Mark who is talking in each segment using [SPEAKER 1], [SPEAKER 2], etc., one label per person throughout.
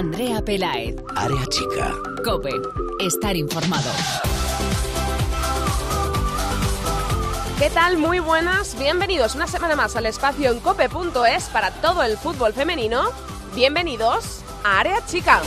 [SPEAKER 1] Andrea Pelaez.
[SPEAKER 2] Área chica.
[SPEAKER 1] Cope. Estar informado.
[SPEAKER 3] ¿Qué tal? Muy buenas. Bienvenidos una semana más al espacio en cope.es para todo el fútbol femenino. Bienvenidos a Área Chica.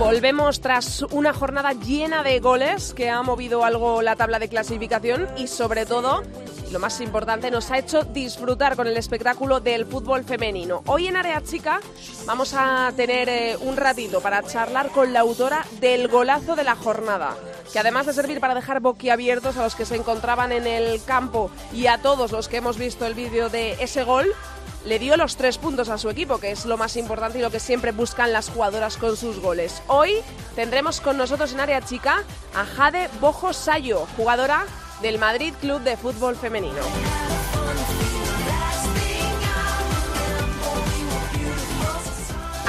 [SPEAKER 3] Volvemos tras una jornada llena de goles que ha movido algo la tabla de clasificación y sobre todo, lo más importante, nos ha hecho disfrutar con el espectáculo del fútbol femenino. Hoy en Área Chica vamos a tener eh, un ratito para charlar con la autora del golazo de la jornada, que además de servir para dejar boquiabiertos a los que se encontraban en el campo y a todos los que hemos visto el vídeo de ese gol, le dio los tres puntos a su equipo, que es lo más importante y lo que siempre buscan las jugadoras con sus goles. Hoy tendremos con nosotros en área chica a Jade Bojo Sayo, jugadora del Madrid Club de Fútbol Femenino.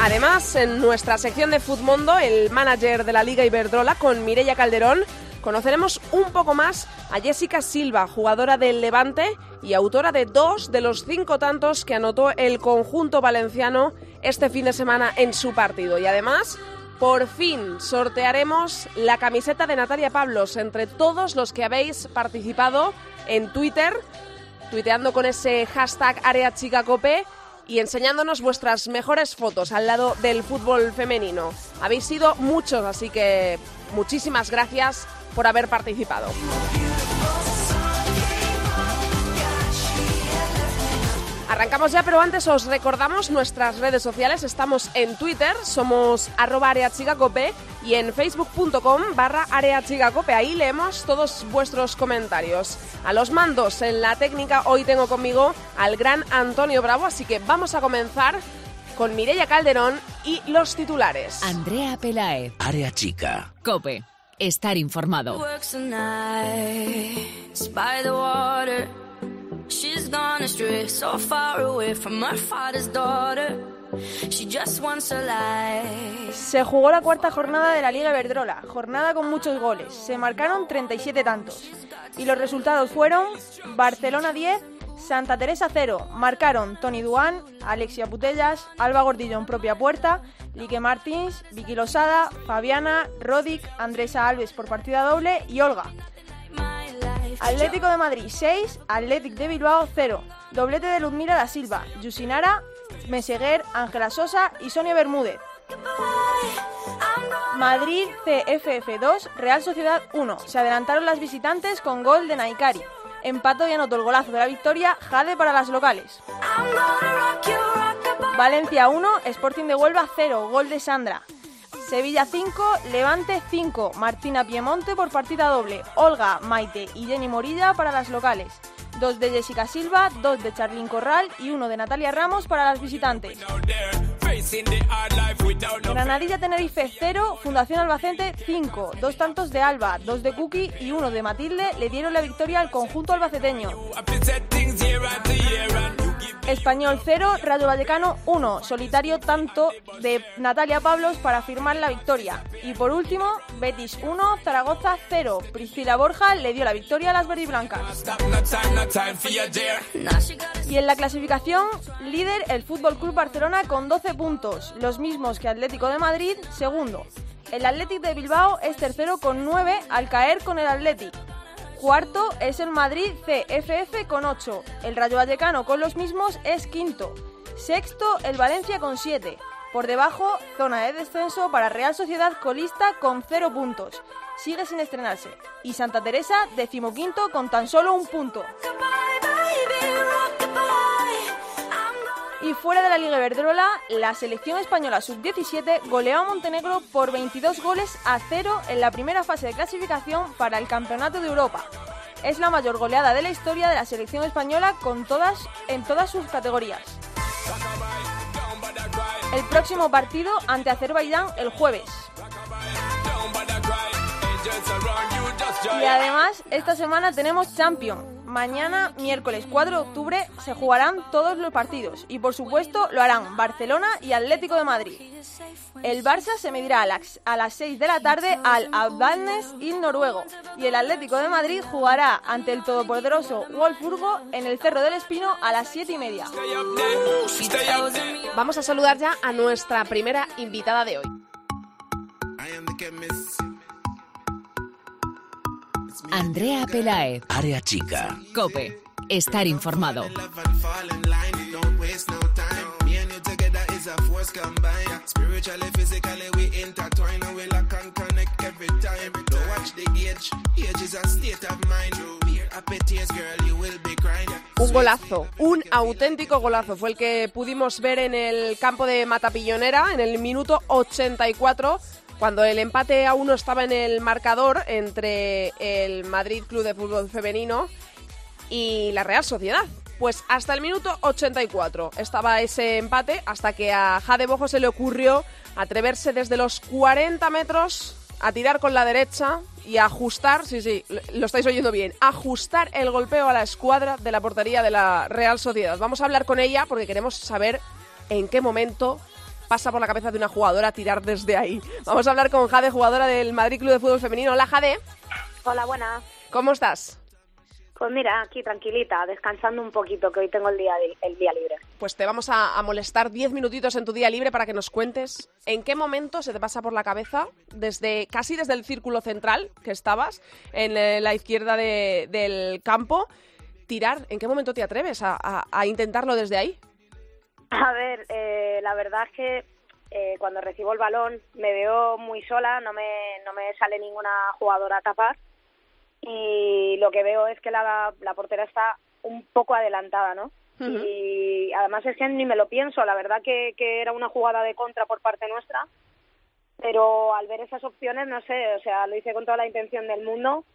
[SPEAKER 3] Además, en nuestra sección de Futmundo, el manager de la Liga Iberdrola con Mireia Calderón, conoceremos un poco más a Jessica Silva, jugadora del Levante y autora de dos de los cinco tantos que anotó el conjunto valenciano este fin de semana en su partido. Y además, por fin sortearemos la camiseta de Natalia Pablos entre todos los que habéis participado en Twitter, tuiteando con ese hashtag AreaChicaCope y enseñándonos vuestras mejores fotos al lado del fútbol femenino. Habéis sido muchos, así que muchísimas gracias por haber participado. Arrancamos ya, pero antes os recordamos nuestras redes sociales. Estamos en Twitter, somos arroba areachigacope y en facebook.com barra areachigacope. Ahí leemos todos vuestros comentarios. A los mandos en la técnica hoy tengo conmigo al gran Antonio Bravo, así que vamos a comenzar con Mireia Calderón y los titulares.
[SPEAKER 1] Andrea Pelaez.
[SPEAKER 2] Área chica.
[SPEAKER 1] Cope. Estar informado.
[SPEAKER 4] She's gone astray, so far away from her father's daughter. She just wants a life.
[SPEAKER 5] Se jugó la cuarta jornada de la Liga Iberdrola, jornada con muchos goles. Se marcaron 37 tantos. Y los resultados fueron Barcelona 10, Santa Teresa 0. Marcaron Tony Duan, Alexia Putellas, Alba Gordillo en propia puerta, Lique Martins, Vicky Losada, Fabiana, Rodic, Andresa Alves por partida doble y Olga. Atlético de Madrid 6, Atlético de Bilbao 0. Doblete de Ludmila da Silva, Yusinara, Meseguer, Ángela Sosa y Sonia Bermúdez. Madrid CFF 2, Real Sociedad 1. Se adelantaron las visitantes con gol de Naikari. Empató y anotó el golazo de la victoria Jade para las locales. Valencia 1, Sporting de Huelva 0, gol de Sandra. Sevilla 5, Levante 5, Martina Piemonte por partida doble, Olga, Maite y Jenny Morilla para las locales. Dos de Jessica Silva, dos de Charlín Corral y uno de Natalia Ramos para las visitantes. Granadilla Tenerife 0, Fundación Albacete 5, dos tantos de Alba, dos de Cookie y uno de Matilde le dieron la victoria al conjunto albaceteño. Español 0, Rayo Vallecano 1, solitario tanto de Natalia Pablos para firmar la victoria. Y por último, Betis 1, Zaragoza 0, Priscila Borja le dio la victoria a las verdiblancas. Y en la clasificación, líder el Fútbol Club Barcelona con 12 puntos, los mismos que Atlético de Madrid, segundo. El Athletic de Bilbao es tercero con 9 al caer con el Athletic. Cuarto es el Madrid CFF con 8. El Rayo Vallecano con los mismos es quinto. Sexto el Valencia con 7. Por debajo, zona de descenso para Real Sociedad colista con 0 puntos. Sigue sin estrenarse. Y Santa Teresa decimoquinto con tan solo un punto. Y fuera de la Liga Iberdrola, la selección española sub-17 goleó a Montenegro por 22 goles a 0 en la primera fase de clasificación para el Campeonato de Europa. Es la mayor goleada de la historia de la selección española con todas, en todas sus categorías. El próximo partido ante Azerbaiyán el jueves. Y además, esta semana tenemos Champions. Mañana, miércoles 4 de octubre, se jugarán todos los partidos. Y por supuesto, lo harán Barcelona y Atlético de Madrid. El Barça se medirá a las, a las 6 de la tarde al Avalnes y noruego. Y el Atlético de Madrid jugará ante el todopoderoso Wolfsburgo en el Cerro del Espino a las 7 y media.
[SPEAKER 3] Vamos a saludar ya a nuestra primera invitada de hoy.
[SPEAKER 1] Andrea Pelaez.
[SPEAKER 2] Área chica.
[SPEAKER 1] Cope. Estar informado.
[SPEAKER 3] Un golazo, un auténtico golazo. Fue el que pudimos ver en el campo de Matapillonera en el minuto 84, cuando el empate a uno estaba en el marcador entre el Madrid Club de Fútbol Femenino y la Real Sociedad. Pues hasta el minuto 84 estaba ese empate, hasta que a Jade Bojo se le ocurrió atreverse desde los 40 metros a tirar con la derecha y a ajustar, sí, sí, lo estáis oyendo bien, ajustar el golpeo a la escuadra de la portería de la Real Sociedad. Vamos a hablar con ella porque queremos saber en qué momento pasa por la cabeza de una jugadora tirar desde ahí. Vamos a hablar con Jade, jugadora del Madrid Club de Fútbol Femenino. Hola, Jade.
[SPEAKER 6] Hola, buenas.
[SPEAKER 3] ¿Cómo estás?
[SPEAKER 6] Pues mira, aquí tranquilita, descansando un poquito, que hoy tengo el día, el día libre.
[SPEAKER 3] Pues te vamos a, a molestar 10 minutitos en tu día libre para que nos cuentes en qué momento se te pasa por la cabeza, desde casi desde el círculo central que estabas, en eh, la izquierda de- del campo, tirar. ¿En qué momento te atreves a, a- a intentarlo desde ahí?
[SPEAKER 6] A ver, eh, la verdad es que eh, cuando recibo el balón me veo muy sola, no me, no me sale ninguna jugadora a tapar y lo que veo es que la, la portera está un poco adelantada, ¿no? Y además es que ni me lo pienso, la verdad que, que era una jugada de contra por parte nuestra, pero al ver esas opciones, no sé, o sea, lo hice con toda la intención del mundo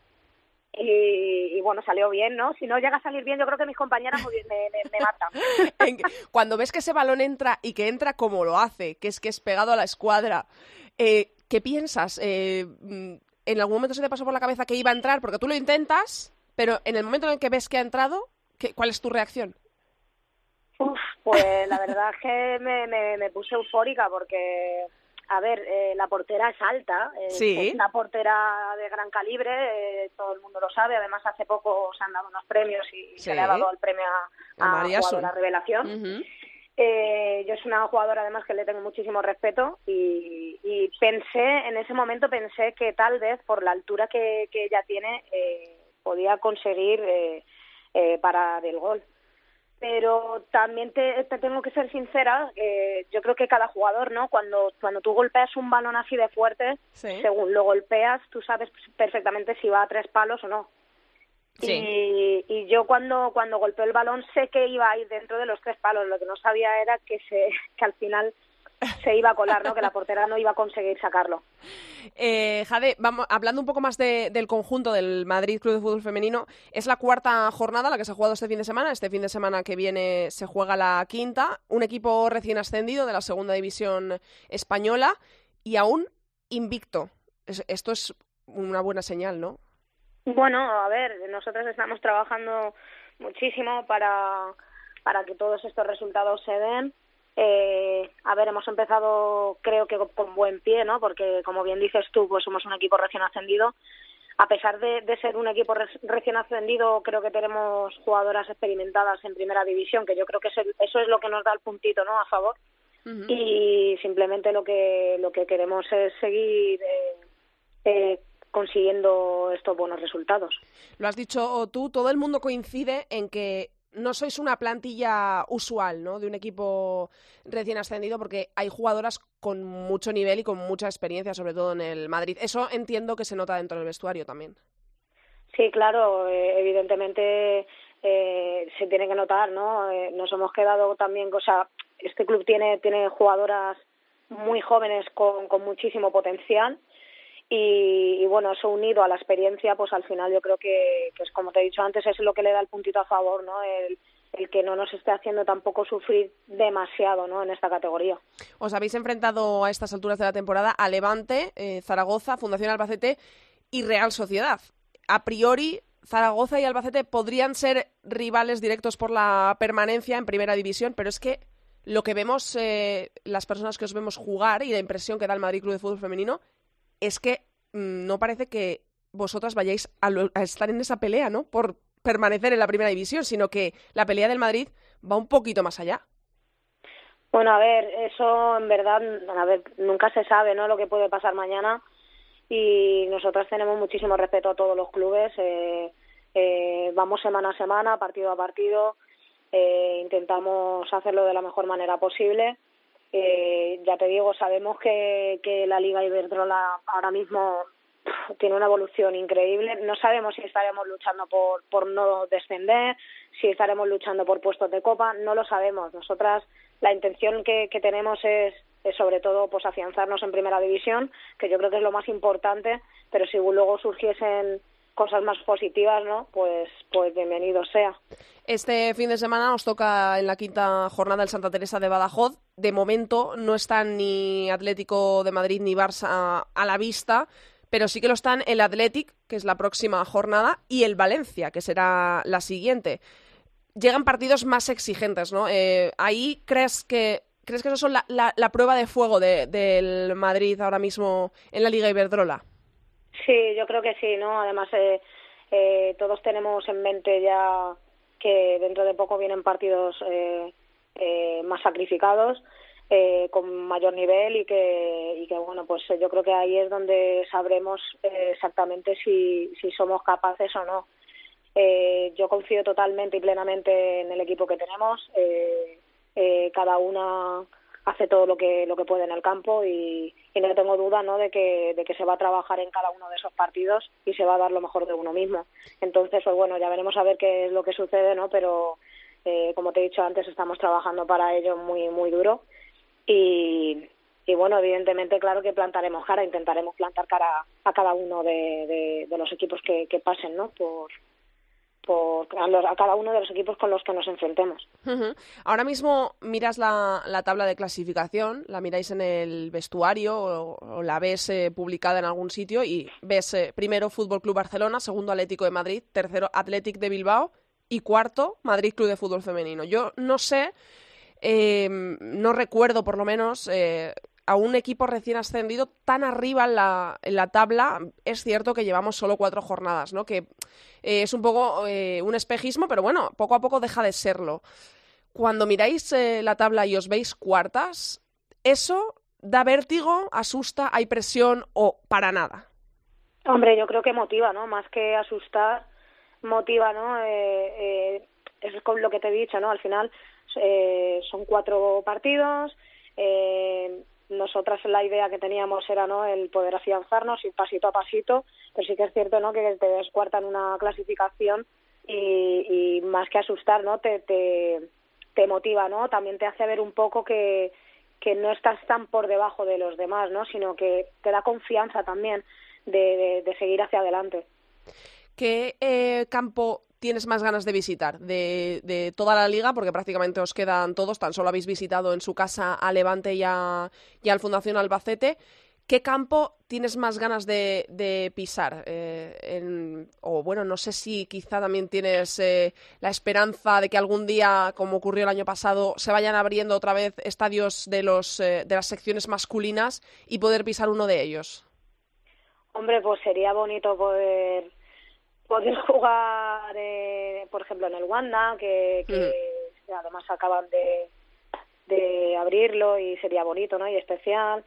[SPEAKER 6] y, y bueno, salió bien, ¿no? Si no llega a salir bien, yo creo que mis compañeras me, me, me matan.
[SPEAKER 3] Cuando ves que ese balón entra y que entra como lo hace, que es que es pegado a la escuadra, eh, ¿qué piensas? Eh, mm, ¿En algún momento se te pasó por la cabeza que iba a entrar? Porque tú lo intentas, pero en el momento en el que ves que ha entrado, ¿qué- ¿cuál es tu reacción?
[SPEAKER 6] Uf, pues la verdad es que me, me, me puse eufórica porque, a ver, eh, la portera es alta, eh,
[SPEAKER 3] Sí.
[SPEAKER 6] es una portera de gran calibre, eh, todo el mundo lo sabe, además hace poco se han dado unos premios y
[SPEAKER 3] Sí.
[SPEAKER 6] se le ha dado el premio a,
[SPEAKER 3] A
[SPEAKER 6] a
[SPEAKER 3] María
[SPEAKER 6] jugadora revelación. Eh, yo soy una jugadora además que le tengo muchísimo respeto y, y pensé, en ese momento pensé que tal vez por la altura que, que ella tiene eh, podía conseguir eh, eh, parar el gol. Pero también te, te tengo que ser sincera, eh, yo creo que cada jugador, ¿no? Cuando, cuando tú golpeas un balón así de fuerte,
[SPEAKER 3] Sí.
[SPEAKER 6] según lo golpeas, tú sabes perfectamente si va a tres palos o no.
[SPEAKER 3] Sí.
[SPEAKER 6] Y, y yo cuando cuando golpeó el balón sé que iba a ir dentro de los tres palos. Lo que no sabía era que se que al final se iba a colar, ¿no? Que la portera no iba a conseguir sacarlo.
[SPEAKER 3] Eh, Jade, vamos, hablando un poco más de- del conjunto del Madrid Club de Fútbol Femenino, es la cuarta jornada la que se ha jugado este fin de semana. Este fin de semana que viene se juega la quinta. Un equipo recién ascendido de la segunda división española y aún invicto. Es- esto es una buena señal, ¿no?
[SPEAKER 6] Bueno, a ver, nosotros estamos trabajando muchísimo para, para que todos estos resultados se den. Eh, a ver, hemos empezado creo que con buen pie, ¿no? Porque como bien dices tú, pues somos un equipo recién ascendido. A pesar de, de ser un equipo re- recién ascendido, creo que tenemos jugadoras experimentadas en primera división, que yo creo que es el- eso es lo que nos da el puntito, ¿no? A favor. Y simplemente lo que lo que queremos es seguir eh, eh, consiguiendo estos buenos resultados.
[SPEAKER 3] Lo has dicho tú, todo el mundo coincide en que no sois una plantilla usual, ¿no? De un equipo recién ascendido, porque hay jugadoras con mucho nivel y con mucha experiencia, sobre todo en el Madrid. Eso entiendo que se nota dentro del vestuario también.
[SPEAKER 6] Sí, claro, eh, evidentemente eh, se tiene que notar, ¿no? Eh, nos hemos quedado también, o sea, este club tiene tiene jugadoras muy jóvenes con, con muchísimo potencial y, y, bueno, eso unido a la experiencia, pues al final yo creo que, es como te he dicho antes, es lo que le da el puntito a favor, ¿no? El, el que no nos esté haciendo tampoco sufrir demasiado, ¿no? En esta categoría.
[SPEAKER 3] Os habéis enfrentado a estas alturas de la temporada a Levante, eh, Zaragoza, Fundación Albacete y Real Sociedad. a priori Zaragoza y Albacete podrían ser rivales directos por la permanencia en primera división, pero es que lo que vemos eh, las personas que os vemos jugar y la impresión que da el Madrid Club de Fútbol Femenino es que mm, no parece que vosotras vayáis a, a, estar en esa pelea, ¿no? Por permanecer en la primera división, sino que la pelea del Madrid va un poquito más allá.
[SPEAKER 6] Bueno, a ver, eso en verdad, a ver, nunca se sabe, ¿no? Lo que puede pasar mañana y nosotras tenemos muchísimo respeto a todos los clubes. Eh, eh, vamos semana a semana, partido a partido, eh, intentamos hacerlo de la mejor manera posible. Eh, ya te digo, sabemos que, que la Liga Iberdrola ahora mismo tiene una evolución increíble. No sabemos si estaremos luchando por, por no descender, si estaremos luchando por puestos de copa, no lo sabemos. Nosotras la intención que, que tenemos es, es sobre todo pues afianzarnos en primera división, que yo creo que es lo más importante, pero si luego surgiesen cosas más positivas, ¿no? Pues, pues bienvenido sea.
[SPEAKER 3] Este fin de semana nos toca en la quinta jornada el Santa Teresa de Badajoz. De momento no están ni Atlético de Madrid ni Barça a la vista, pero sí que lo están el Athletic, que es la próxima jornada, y el Valencia, que será la siguiente. Llegan partidos más exigentes, ¿no? Eh, ahí crees que crees que eso son la, la, prueba de fuego de, del Madrid ahora mismo en la Liga Iberdrola.
[SPEAKER 6] Sí, yo creo que sí, ¿no? Además, eh, eh, todos tenemos en mente ya que dentro de poco vienen partidos eh, eh, más sacrificados, eh, con mayor nivel y que, y que, bueno, pues yo creo que ahí es donde sabremos eh, exactamente si, si somos capaces o no. Eh, yo confío totalmente y plenamente en el equipo que tenemos. Eh, cada una hace todo lo que lo que puede en el campo y, y no tengo duda no de que de que se va a trabajar en cada uno de esos partidos y se va a dar lo mejor de uno mismo. Entonces pues bueno ya veremos a ver qué es lo que sucede no pero eh, como te he dicho antes estamos trabajando para ello muy muy duro y y bueno evidentemente claro que plantaremos cara intentaremos plantar cara a cada uno de, de, de los equipos que, que pasen no por por a, los, a, cada uno de los equipos con los que nos enfrentemos.
[SPEAKER 3] Ahora mismo miras la, la, tabla de clasificación, la miráis en el vestuario o, la ves eh, publicada en algún sitio y ves eh, primero Fútbol Club Barcelona, segundo Atlético de Madrid, tercero Athletic de Bilbao y cuarto Madrid Club de Fútbol Femenino. Yo no sé, eh, no recuerdo por lo menos eh, a un equipo recién ascendido tan arriba en la, en la tabla, es cierto que llevamos solo cuatro jornadas, ¿no? Que eh, es un poco eh, un espejismo, pero bueno, poco a poco deja de serlo. Cuando miráis eh, la tabla y os veis cuartas, ¿eso da vértigo, asusta, hay presión o para nada?
[SPEAKER 6] Hombre, yo creo que motiva, ¿no? Más que asustar, motiva, ¿no? Eh, es con lo que te he dicho, ¿no? Al final son cuatro partidos, eh, nosotras la idea que teníamos era no el poder afianzarnos ir pasito a pasito pero sí que es cierto no que te descuartan una clasificación y, y más que asustar no te, te te motiva no también te hace ver un poco que que no estás tan por debajo de los demás no sino que te da confianza también de, de, de seguir hacia adelante.
[SPEAKER 3] Qué eh, campo tienes más ganas de visitar de, de, toda la liga? Porque prácticamente os quedan todos, tan solo habéis visitado en su casa a Levante y, a, al Fundación Albacete. ¿Qué campo tienes más ganas de, de pisar? Eh, en, o bueno, no sé si quizá también tienes eh, la esperanza de que algún día, como ocurrió el año pasado, se vayan abriendo otra vez estadios de, los, eh, de las secciones masculinas y poder pisar uno de ellos.
[SPEAKER 6] Hombre, pues sería bonito poder poder jugar, eh, por ejemplo, en el Wanda, que, que mm. además acaban de, de abrirlo y sería bonito, ¿no? Y especial.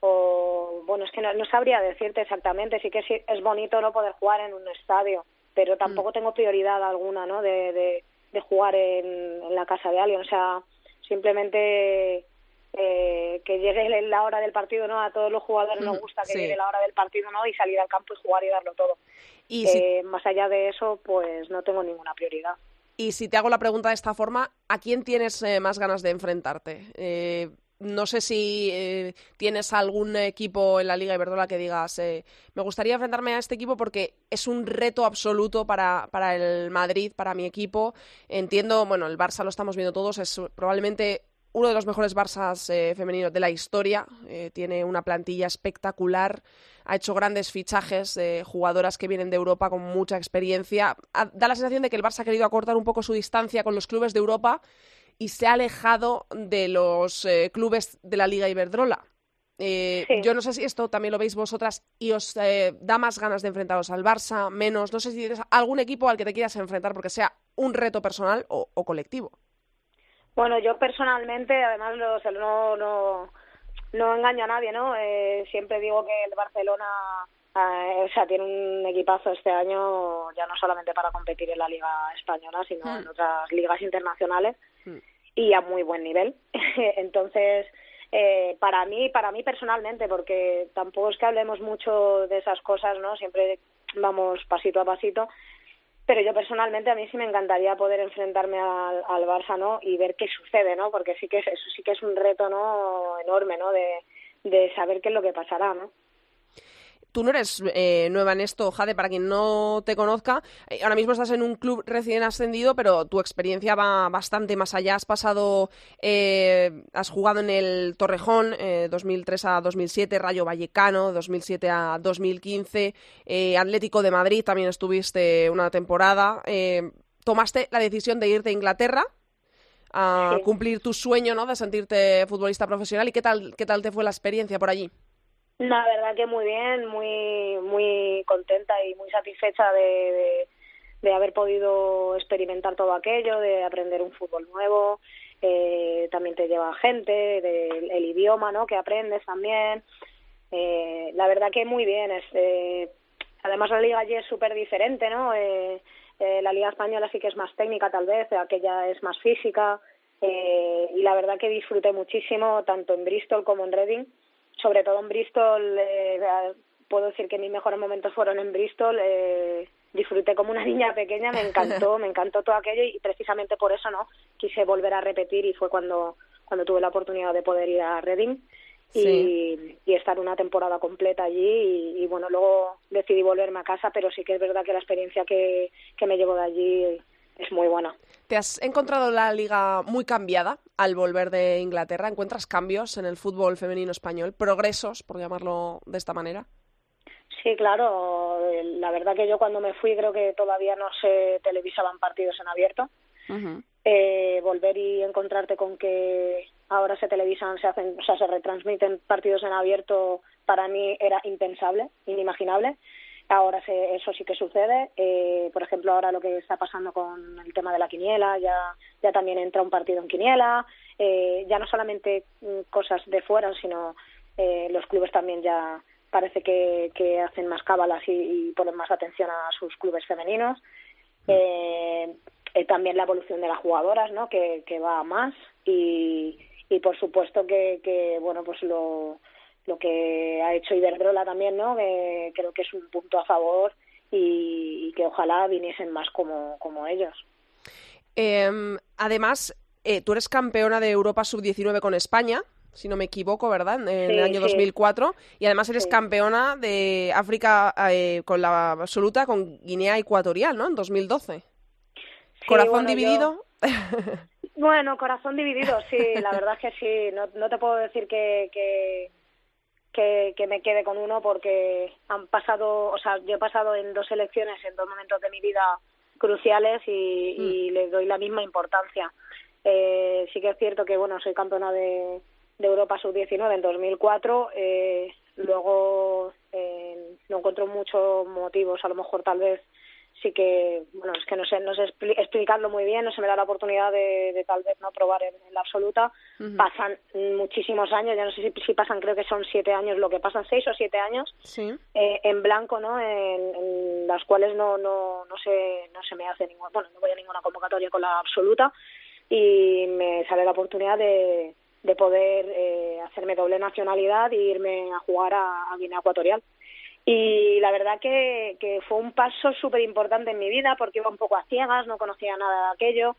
[SPEAKER 6] O, bueno, es que no, no sabría decirte exactamente, sí que sí, es bonito no poder jugar en un estadio, pero tampoco mm. tengo prioridad alguna, ¿no? De, de, de jugar en, en la casa de alguien, o sea, simplemente eh, que llegue la hora del partido, ¿no? A todos los jugadores nos gusta que sí. llegue la hora del partido, ¿no? Y salir al campo y jugar y darlo todo. Y eh, si... Más allá de eso, pues no tengo ninguna prioridad.
[SPEAKER 3] Y si te hago la pregunta de esta forma, ¿a quién tienes eh, más ganas de enfrentarte? Eh, no sé si tienes algún equipo en la Liga Iberdrola que digas, eh, me gustaría enfrentarme a este equipo porque es un reto absoluto para, para el Madrid, para mi equipo. Entiendo, bueno, el Barça lo estamos viendo todos, es probablemente uno de los mejores Barças eh, femeninos de la historia. Eh, tiene una plantilla espectacular. ha hecho grandes fichajes de jugadoras que vienen de Europa con mucha experiencia. Da la sensación de que el Barça ha querido acortar un poco su distancia con los clubes de Europa y se ha alejado de los eh, clubes de la Liga Iberdrola. Eh, yo no sé si esto también lo veis vosotras y os eh, da más ganas de enfrentaros al Barça, menos. No sé si tienes algún equipo al que te quieras enfrentar porque sea un reto personal o, colectivo.
[SPEAKER 6] Bueno, yo personalmente, además, no, no, no, engaño a nadie, ¿no? Eh, siempre digo que el Barcelona o sea, tiene un equipazo este año, ya no solamente para competir en la Liga Española, sino en hmm. otras ligas internacionales hmm. y a muy buen nivel. Entonces, eh, para mí, para mí personalmente, porque tampoco es que hablemos mucho de esas cosas, ¿no? Siempre vamos pasito a pasito, pero yo personalmente a mí sí me encantaría poder enfrentarme al, Barça, ¿no? Y ver qué sucede, ¿no? Porque sí que es, eso sí que es un reto, ¿no? Enorme, ¿no? De, de saber qué es lo que pasará, ¿no?
[SPEAKER 3] Tú no eres eh, nueva en esto, Jade, para quien no te conozca. Eh, ahora mismo estás en un club recién ascendido, pero tu experiencia va bastante más allá. Has pasado, eh, has jugado en el Torrejón 2003 a 2007, Rayo Vallecano 2007 a 2015, Atlético de Madrid también estuviste una temporada. tomaste la decisión de irte a Inglaterra a cumplir tu sueño, ¿no? De sentirte futbolista profesional. ¿Y qué tal, qué tal te fue la experiencia por allí?
[SPEAKER 6] La verdad que muy bien, muy muy contenta y muy satisfecha de, de, haber podido experimentar todo aquello, de aprender un fútbol nuevo. Eh, también te lleva gente, del el idioma, ¿no? Que aprendes también. Eh, la verdad que muy bien. Es, eh, además la liga allí es súper diferente, ¿no? Eh, eh, la liga española sí que es más técnica tal vez, aquella es más física. Y la verdad que disfruté muchísimo tanto en Bristol como en Reading sobre todo en Bristol, eh, puedo decir que mis mejores momentos fueron en Bristol. Eh, disfruté como una niña pequeña, me encantó, me encantó todo aquello y precisamente por eso no quise volver a repetir y fue cuando cuando tuve la oportunidad de poder ir a Reading y, y estar una temporada completa allí y, bueno luego decidí volverme a casa pero sí que es verdad que la experiencia que, que me llevo de allí es muy buena.
[SPEAKER 3] ¿Te has encontrado la liga muy cambiada al volver de Inglaterra? ¿Encuentras cambios en el fútbol femenino español? ¿Progresos, por llamarlo de esta manera?
[SPEAKER 6] Sí, claro. La verdad que yo cuando me fui creo que todavía no se televisaban partidos en abierto. eh, volver y encontrarte con que ahora se televisan, se hacen, o sea, se retransmiten partidos en abierto, para mí era impensable, inimaginable. Ahora se, eso sí que sucede. Eh, por ejemplo, ahora lo que está pasando con el tema de la quiniela, ya, ya también entra un partido en quiniela. Eh, ya no solamente mm, cosas de fuera, sino eh, los clubes también ya parece que, que hacen más cábalas y, ponen más atención a sus clubes femeninos. Mm. Eh, eh, también la evolución de las jugadoras, ¿no? Que, que va a más y, y por supuesto que, que bueno, pues lo lo que ha hecho Iberdrola también, ¿no? Que creo que es un punto a favor y, que ojalá viniesen más como, como ellos.
[SPEAKER 3] Em, además, eh, tú eres campeona de Europa Sub-19 con España, si no me equivoco, ¿verdad? En, el año 2004. Y además eres campeona de África eh, con la absoluta con Guinea Ecuatorial, ¿no? En 2012. ¿Corazón dividido?
[SPEAKER 6] Bueno, corazón dividido, sí, la verdad es que sí. No, no te puedo decir que, que, que, me quede con uno porque han pasado, o sea, yo he pasado en dos elecciones en dos momentos de mi vida cruciales y, mm. les doy la misma importancia. Eh, sí que es cierto que, bueno, soy campeona de, de Europa Sub-19 en 2004. Eh, luego eh, no encuentro muchos motivos, a lo mejor tal vez sí que, bueno, es que no sé, no sé explicarlo muy bien, no se me da la oportunidad de, tal vez no probar en, la absoluta. Pasan muchísimos años, ya no sé si, si, pasan, creo que son siete años, lo que pasan seis o siete años eh, en blanco, ¿no? En, las cuales no, no, no, se, no se me hace ninguna, bueno, no voy a ninguna convocatoria con la absoluta y me sale la oportunidad de, de poder eh, hacerme doble nacionalidad e irme a jugar a Guinea Ecuatorial. Y la verdad que, que fue un paso súper importante en mi vida porque iba un poco a ciegas, no conocía nada de aquello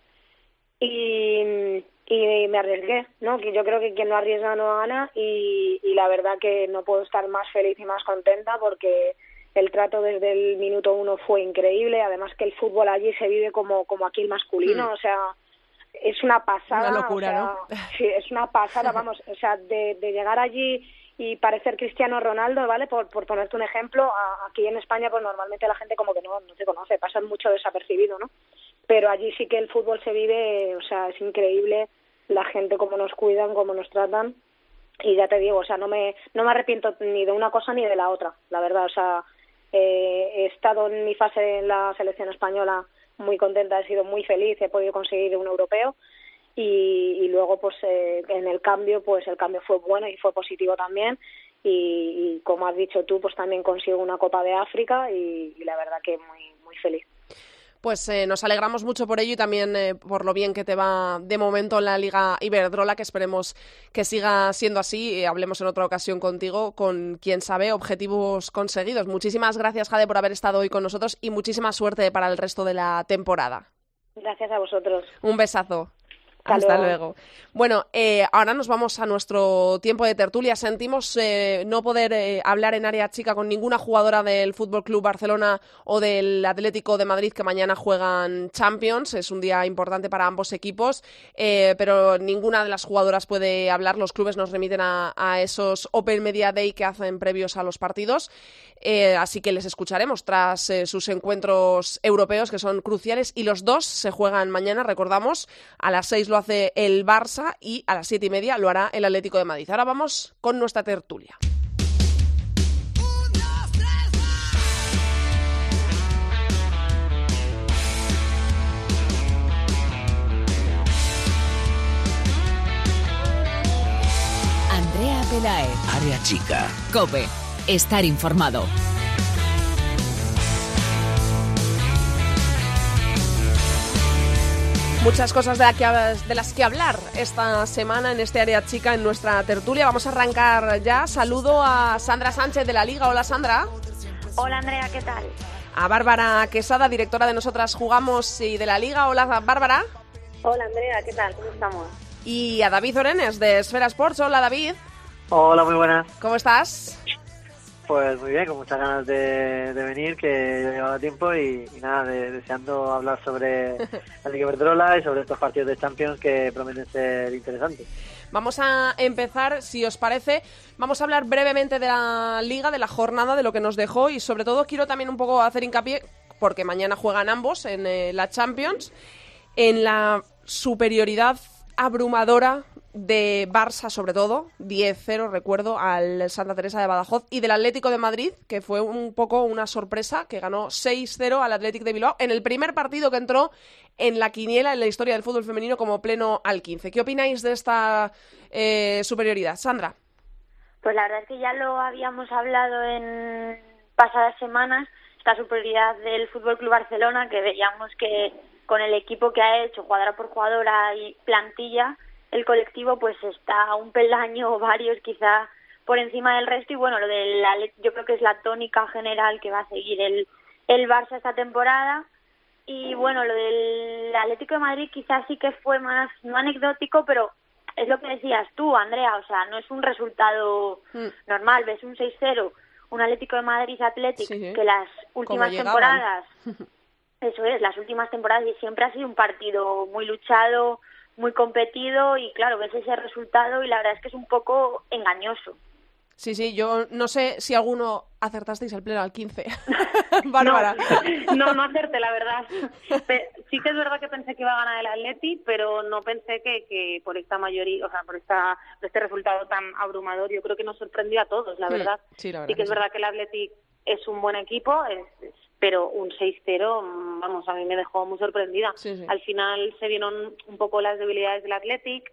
[SPEAKER 6] y, y me arriesgué, ¿no? Que yo creo que quien no arriesga no gana y, y la verdad que no puedo estar más feliz y más contenta porque el trato desde el minuto uno fue increíble, además que el fútbol allí se vive como, como aquí el masculino, mm. o sea, es una pasada.
[SPEAKER 3] Una locura,
[SPEAKER 6] ¿no? Sí, es una pasada, vamos, o sea, de, de llegar allí y parecer Cristiano Ronaldo, ¿vale? Por, por ponerte un ejemplo, aquí en España pues normalmente la gente como que no, no te conoce, pasan mucho desapercibido, ¿no? Pero allí sí que el fútbol se vive, o sea, es increíble la gente cómo nos cuidan, cómo nos tratan y ya te digo, o sea, no me, no me arrepiento ni de una cosa ni de la otra, la verdad, o sea, eh, he estado en mi fase en la selección española muy contenta, he sido muy feliz, he podido conseguir un europeo y, luego pues eh, en el cambio pues el cambio fue bueno y fue positivo también y, y, como has dicho tú pues también consigo una Copa de África y, y la verdad que muy muy feliz
[SPEAKER 3] pues eh, nos alegramos mucho por ello y también eh, por lo bien que te va de momento en la Liga Iberdrola, que esperemos que siga siendo así. y hablemos en otra ocasión contigo con, quien sabe, objetivos conseguidos. Muchísimas gracias, Jade, por haber estado hoy con nosotros y muchísima suerte para el resto de la temporada.
[SPEAKER 6] Gracias a vosotros.
[SPEAKER 3] Un besazo. Hasta, luego. Bueno, eh, ahora nos vamos a nuestro tiempo de tertulia. Sentimos eh, no poder eh, hablar en área chica con ninguna jugadora del Fútbol Club Barcelona o del Atlético de Madrid que mañana juegan Champions. Es un día importante para ambos equipos, pero ninguna de las jugadoras puede hablar. Los clubes nos remiten a, a esos Open Media Day que hacen previos a los partidos. así que les escucharemos tras sus encuentros europeos que son cruciales y los dos se juegan mañana, recordamos, a las seis lo hace el Barça y a las siete y media lo hará el Atlético de Madrid. Ahora vamos con nuestra tertulia.
[SPEAKER 1] Andrea Pelae.
[SPEAKER 2] Área chica.
[SPEAKER 1] Cope. Estar informado.
[SPEAKER 3] Muchas cosas de, de, las que hablar esta semana en este área chica, en nuestra tertulia. Vamos a arrancar ya. Saludo a Sandra Sánchez de la Liga. Hola, Sandra.
[SPEAKER 7] Hola, Andrea, ¿qué tal?
[SPEAKER 3] A Bárbara Quesada, directora de Nosotras Jugamos y de la Liga. Hola, Bárbara.
[SPEAKER 8] Hola, Andrea, ¿qué tal? ¿Cómo estamos?
[SPEAKER 3] Y a David Orenes de Esfera Sports. Hola, David.
[SPEAKER 9] Hola, muy buenas.
[SPEAKER 3] ¿Cómo estás?
[SPEAKER 9] Pues muy bien, con muchas ganas de, venir, que ya llevaba tiempo y, nada, deseando hablar sobre la Liga Verdrola y sobre estos partidos de Champions que prometen ser interesantes.
[SPEAKER 3] Vamos a empezar, si os parece, vamos a hablar brevemente de la Liga, de la jornada, de lo que nos dejó y sobre todo quiero también un poco hacer hincapié, porque mañana juegan ambos en eh, la Champions, en la superioridad abrumadora de Barça sobre todo, 10-0 recuerdo al Santa Teresa de Badajoz y del Atlético de Madrid, que fue un poco una sorpresa, que ganó 6-0 al Atlético de Bilbao en el primer partido que entró en la quiniela en la historia del fútbol femenino como pleno al 15. ¿Qué opináis de esta eh, superioridad? Sandra.
[SPEAKER 7] Pues la verdad es que ya lo habíamos hablado en pasadas semanas, esta superioridad del Fútbol Club Barcelona, que veíamos que con el equipo que ha hecho, jugadora por jugadora y plantilla, el colectivo pues está un peldaño o varios quizá por encima del resto. Y bueno, lo del yo creo que es la tónica general que va a seguir el, el Barça esta temporada. Y bueno, lo del Atlético de Madrid quizás sí que fue más, no anecdótico, pero es lo que decías tú, Andrea, o sea, no es un resultado mm. normal, ves un 6-0, un Atlético de Madrid Atlético que las últimas temporadas, eso es, las últimas temporadas y siempre ha sido un partido muy luchado, muy competido y claro, ves ese resultado y la verdad es que es un poco engañoso.
[SPEAKER 3] Sí, sí, yo no sé si alguno acertasteis el pleno al 15. Bárbara.
[SPEAKER 8] No, no, acerté, la verdad. Sí que es verdad que pensé que iba a ganar el Atleti, pero no pensé que, que por esta mayoría, o sea, por, esta, este resultado tan abrumador, yo creo que nos sorprendió a todos, la verdad.
[SPEAKER 3] Sí, la verdad
[SPEAKER 8] sí que es verdad que el Atleti es un buen equipo, es pero un 6-0, mm, vamos, a mí me dejó muy sorprendida. Al final se vieron un poco las debilidades del Athletic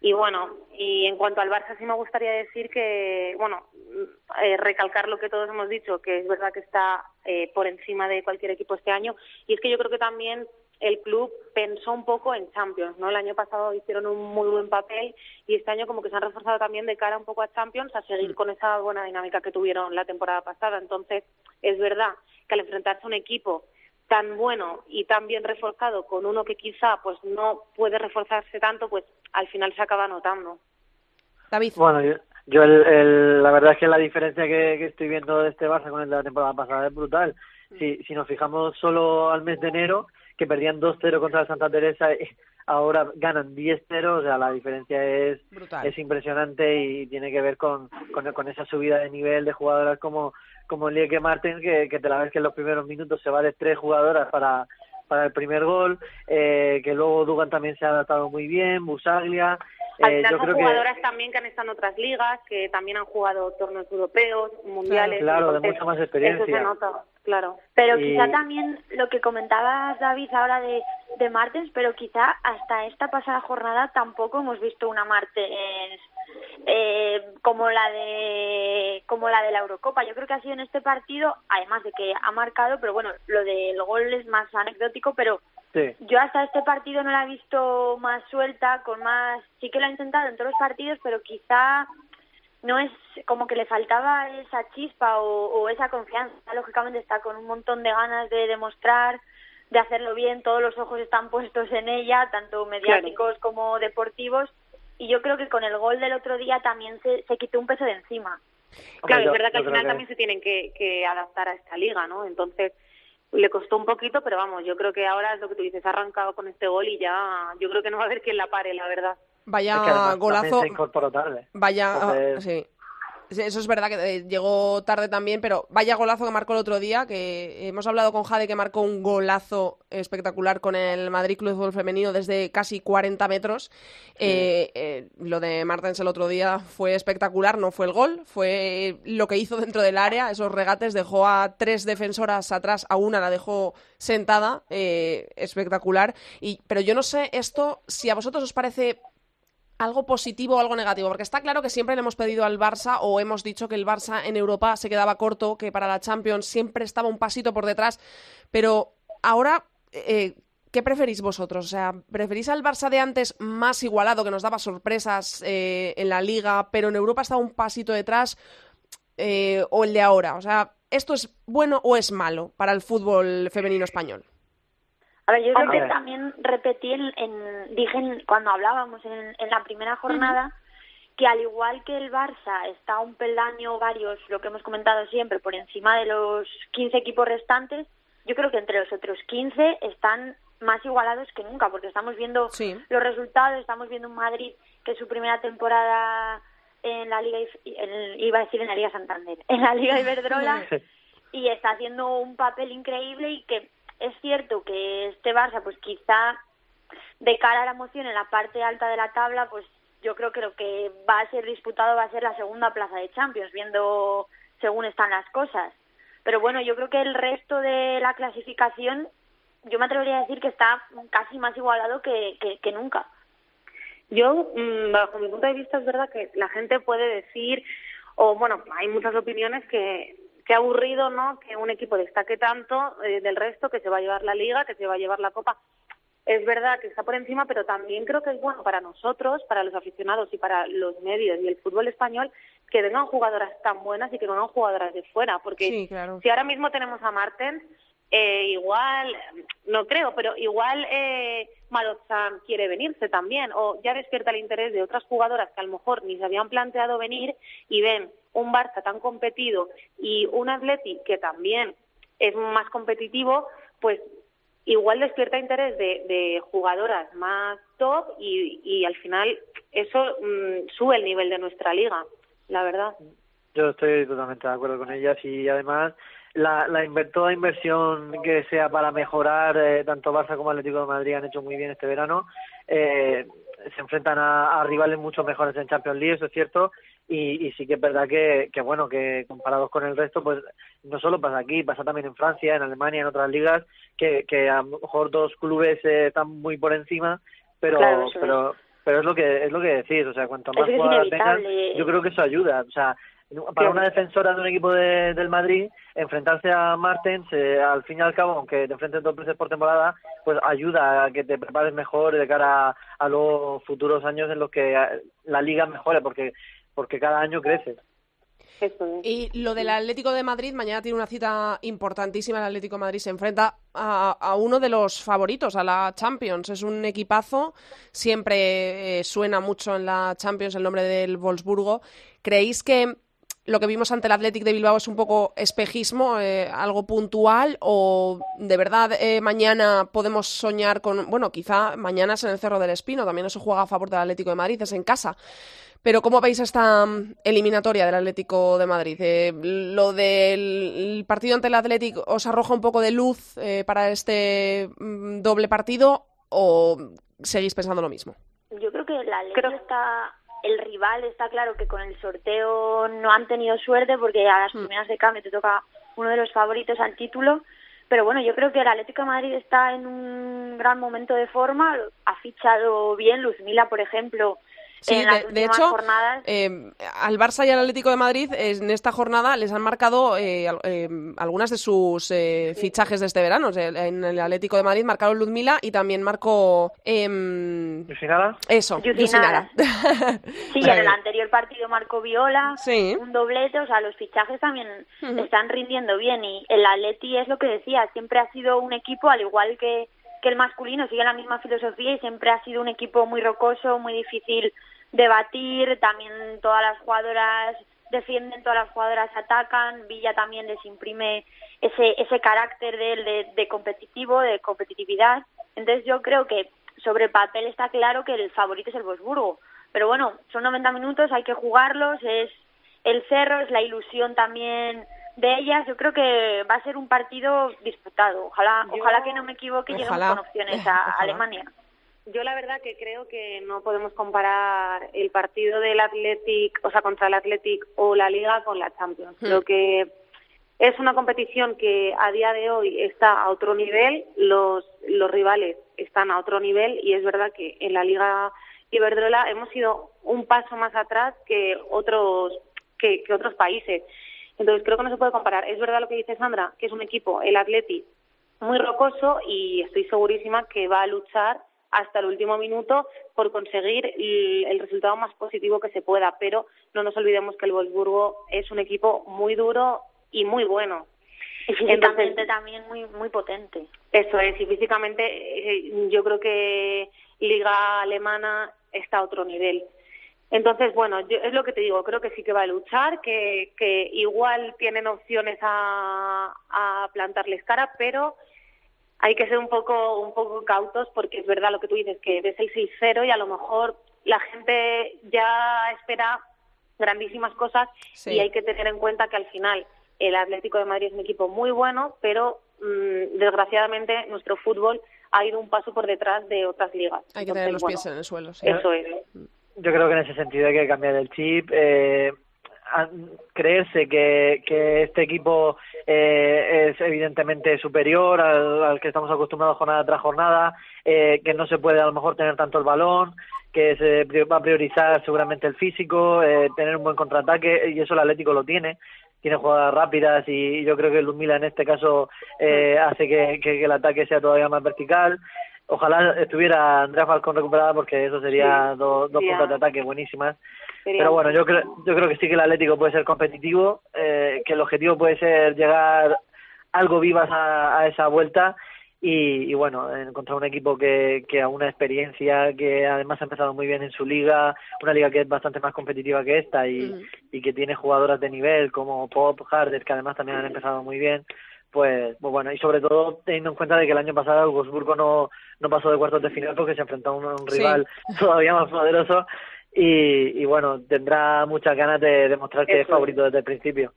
[SPEAKER 8] y bueno, y en cuanto al Barça sí me gustaría decir que, bueno, eh, recalcar lo que todos hemos dicho, que es verdad que está eh, por encima de cualquier equipo este año y es que yo creo que también el club pensó un poco en Champions, ¿no? El año pasado hicieron un muy buen papel y este año como que se han reforzado también de cara un poco a Champions a seguir mm. con esa buena dinámica que tuvieron la temporada pasada. Entonces, es verdad que al enfrentarse a un equipo tan bueno y tan bien reforzado con uno que quizá pues no puede reforzarse tanto, pues al final se acaba notando.
[SPEAKER 3] David.
[SPEAKER 9] Bueno, yo, el, la verdad es que la diferencia que, estoy viendo de este Barça con el de la temporada pasada es brutal. si, si nos fijamos solo al mes de enero, que perdían 2-0 contra el Santa Teresa, ahora ganan 10-0, o sea, la diferencia es, es impresionante y tiene que ver con, con, esa subida de nivel de jugadoras como, como Lieke Martens, que, que te la ves que en los primeros minutos se va de tres jugadoras para, para el primer gol, eh, que luego Dugan también se ha adaptado muy bien, Busaglia,
[SPEAKER 8] al eh, final son jugadoras también que han estado en otras ligas, que también han jugado torneos europeos, mundiales.
[SPEAKER 9] Claro, de mucha más experiencia.
[SPEAKER 8] Eso se nota, claro.
[SPEAKER 7] Pero quizá también lo que comentabas, David, ahora de, de Martens, pero quizá hasta esta pasada jornada tampoco hemos visto una Martens eh, como la de como la de la Eurocopa. Yo creo que ha sido en este partido, además de que ha marcado, pero bueno, lo del gol es más anecdótico, pero yo hasta este partido no la he visto más suelta, con más... Sí que lo ha intentado en todos los partidos, pero quizá no es como que le faltaba esa chispa o, esa confianza. Lógicamente está con un montón de ganas de demostrar, de hacerlo bien, todos los ojos están puestos en ella, tanto mediáticos como deportivos, y yo creo que con el gol del otro día también se, se quitó un peso de encima.
[SPEAKER 8] Claro, es verdad que al final también se tienen que, que adaptar a esta liga, ¿no? Entonces, le costó un poquito, pero vamos, yo creo que ahora es lo que tú dices, ha arrancado con este gol y ya yo creo que no va a haber quien la pare, la verdad.
[SPEAKER 3] Vaya golazo.
[SPEAKER 9] tarde.
[SPEAKER 3] Vaya, sí. Eso es verdad que eh, llegó tarde también, pero vaya golazo que marcó el otro día, que hemos hablado con Jade que marcó un golazo espectacular con el Madrid Club de Fútbol Femenino desde casi 40 metros. Eh, eh, lo de Martens el otro día fue espectacular, no fue el gol, fue lo que hizo dentro del área, esos regates, dejó a tres defensoras atrás, a una la dejó sentada, espectacular. Y, pero yo no sé esto, si a vosotros os parece algo positivo o algo negativo? Porque está claro que siempre le hemos pedido al Barça o hemos dicho que el Barça en Europa se quedaba corto, que para la Champions siempre estaba un pasito por detrás, pero ahora, eh, ¿qué preferís vosotros? O sea, ¿preferís al Barça de antes más igualado, que nos daba sorpresas eh, en la liga, pero en Europa estaba un pasito detrás, eh, o el de ahora? O sea, ¿esto es bueno o es malo para el fútbol femenino español?
[SPEAKER 7] A ver, yo creo que también repetí, en, dije cuando hablábamos en, en, la primera jornada, que al igual que el Barça está un peldaño varios, lo que hemos comentado siempre, por encima de los 15 equipos restantes, yo creo que entre los otros 15 están más igualados que nunca, porque estamos viendo los resultados, estamos viendo un Madrid que su primera temporada en la Liga, iba a decir en la Liga Santander, en la Liga Iberdrola, y está haciendo un papel increíble y que es cierto que este Barça, pues quizá de cara a la emoción en la parte alta de la tabla, pues yo creo que lo que va a ser disputado va a ser la segunda plaza de Champions, viendo según están las cosas. Pero bueno, yo creo que el resto de la clasificación, yo me atrevería a decir que está casi más igualado que, que, nunca.
[SPEAKER 8] Yo, mm, bajo mi punto de vista, es verdad que la gente puede decir, o bueno, hay muchas opiniones que qué aburrido, ¿no? Que un equipo destaque tanto eh, del resto, que se va a llevar la liga, que se va a llevar la copa. Es verdad que está por encima, pero también creo que es bueno para nosotros, para los aficionados y para los medios y el fútbol español que vengan jugadoras tan buenas y que vengan jugadoras de fuera, porque si ahora mismo tenemos a Martens, eh, igual, no creo, pero igual eh, quiere venirse también, o ya despierta el interés de otras jugadoras que a lo mejor ni se habían planteado venir y ven un Barça tan competido y un Atleti que también es más competitivo, pues igual despierta interés de, jugadoras más top y, al final eso mm, sube el nivel de nuestra liga, la verdad.
[SPEAKER 9] Yo estoy totalmente de acuerdo con ellas y además la, la toda inversión que sea para mejorar, eh, tanto Barça como Atlético de Madrid han hecho muy bien este verano. Eh, se enfrentan a, rivales mucho mejores en Champions League, eso es cierto, y, y sí que es verdad que, que, bueno, que comparados con el resto, pues no solo pasa aquí, pasa también en Francia, en Alemania, en otras ligas, que, que a lo mejor dos clubes eh, están muy por encima, pero, pero, pero es lo que es lo que decís, o sea, cuanto más jugadores tengan, yo creo que eso ayuda, o sea, para una defensora de un equipo de, del Madrid, enfrentarse a Martens, eh, al fin y al cabo, aunque te enfrentes dos veces por temporada, pues ayuda a que te prepares mejor de cara a, los futuros años en los que eh, la liga mejore, porque, porque cada año crece.
[SPEAKER 3] Y lo del Atlético de Madrid, mañana tiene una cita importantísima. El Atlético de Madrid se enfrenta a, a uno de los favoritos, a la Champions. Es un equipazo, siempre eh, suena mucho en la Champions el nombre del Wolfsburgo. ¿Creéis que lo que vimos ante el Athletic de Bilbao es un poco espejismo, eh, algo puntual, o de verdad eh, mañana podemos soñar con, bueno, quizá mañana es en el Cerro del Espino, también eso juega a favor del Atlético de Madrid, es en casa. Pero ¿cómo veis esta mm, eliminatoria del Atlético de Madrid? Eh, ¿Lo del partido ante el Atlético os arroja un poco de luz para este mm, doble partido o seguís pensando lo mismo?
[SPEAKER 7] Yo creo que el Atlético está el rival está claro que con el sorteo no han tenido suerte porque a las hmm. primeras de cambio te toca uno de los favoritos al título. Pero bueno, yo creo que el Atlético de Madrid está en un gran momento de forma. Ha fichado bien Luzmila, por ejemplo,
[SPEAKER 3] Sí, de, hecho, eh, al Barça y al Atlético de Madrid en esta jornada les han marcado eh, eh, algunas de sus fichajes de este verano. en el Atlético de Madrid marcaron Ludmila y también marcó... Eh, Eso,
[SPEAKER 7] Yusinara. sí, en el anterior partido marcó Viola, un doblete, o sea, los fichajes también están rindiendo bien y el Atleti es lo que decía, siempre ha sido un equipo al igual que que el masculino sigue la misma filosofía y siempre ha sido un equipo muy rocoso, muy difícil debatir, también todas las jugadoras defienden, todas las jugadoras atacan, Villa también les imprime ese, ese carácter de, de, competitivo, de competitividad. Entonces yo creo que sobre papel está claro que el favorito es el Bosburgo. Pero bueno, son 90 minutos, hay que jugarlos, es el cerro, es la ilusión también de ellas. Yo creo que va a ser un partido disputado. Ojalá, ojalá que no me equivoque y lleguemos con opciones a Alemania.
[SPEAKER 8] Yo la verdad que creo que no podemos comparar el partido del Athletic, o sea, contra el Athletic o la Liga con la Champions. Creo hmm. que es una competición que a día de hoy está a otro nivel, los, los rivales están a otro nivel y es verdad que en la Liga Iberdrola hemos ido un paso más atrás que otros que, que otros países. Entonces creo que no se puede comparar. Es verdad lo que dice Sandra, que es un equipo, el Athletic, muy rocoso y estoy segurísima que va a luchar hasta el último minuto por conseguir el, resultado más positivo que se pueda. Pero no nos olvidemos que el Wolfsburgo es un equipo muy duro y muy bueno.
[SPEAKER 7] Y físicamente también muy muy potente.
[SPEAKER 8] Eso es, y físicamente eh, yo creo que Liga Alemana está a otro nivel. Entonces, bueno, yo, es lo que te digo, creo que sí que va a luchar, que, que igual tienen opciones a, a plantarles cara, pero hay que ser un poco, un poco cautos porque es verdad lo que tú dices, que ves el 6-0 y a lo mejor la gente ya espera grandísimas cosas y hay que tener en cuenta que al final el Atlético de Madrid es un equipo muy bueno, pero mm, desgraciadamente nuestro fútbol ha ido un paso por detrás de otras ligas.
[SPEAKER 3] Hay que tener los pies en el suelo.
[SPEAKER 8] Eso es.
[SPEAKER 9] Yo creo que en ese sentido hay que cambiar el chip. Eh, creerse que, que este equipo eh, es evidentemente superior al, que estamos acostumbrados jornada tras jornada, eh, que no se puede a lo mejor tener tanto el balón, que se va a priorizar seguramente el físico, eh, tener un buen contraataque, y eso el Atlético lo tiene, tiene jugadas rápidas y yo creo que Lumila en este caso eh, hace que, que, el ataque sea todavía más vertical. Ojalá estuviera Andrea Falcón recuperada porque eso sería dos, dos puntos de ataque buenísimas. Pero bueno, yo creo, yo creo que sí que el Atlético puede ser competitivo, eh, que el objetivo puede ser llegar algo vivas a, esa vuelta y, bueno, encontrar un equipo que, que a una experiencia, que además ha empezado muy bien en su liga, una liga que es bastante más competitiva que esta y, y que tiene jugadoras de nivel como Pop, Harder, que además también han empezado muy bien, pues, pues, bueno, y sobre todo teniendo en cuenta de que el año pasado Augsburgo no, no pasó de cuartos de final porque se enfrentó a un, rival todavía más poderoso y, bueno, tendrá muchas ganas de demostrar que es favorito desde el principio.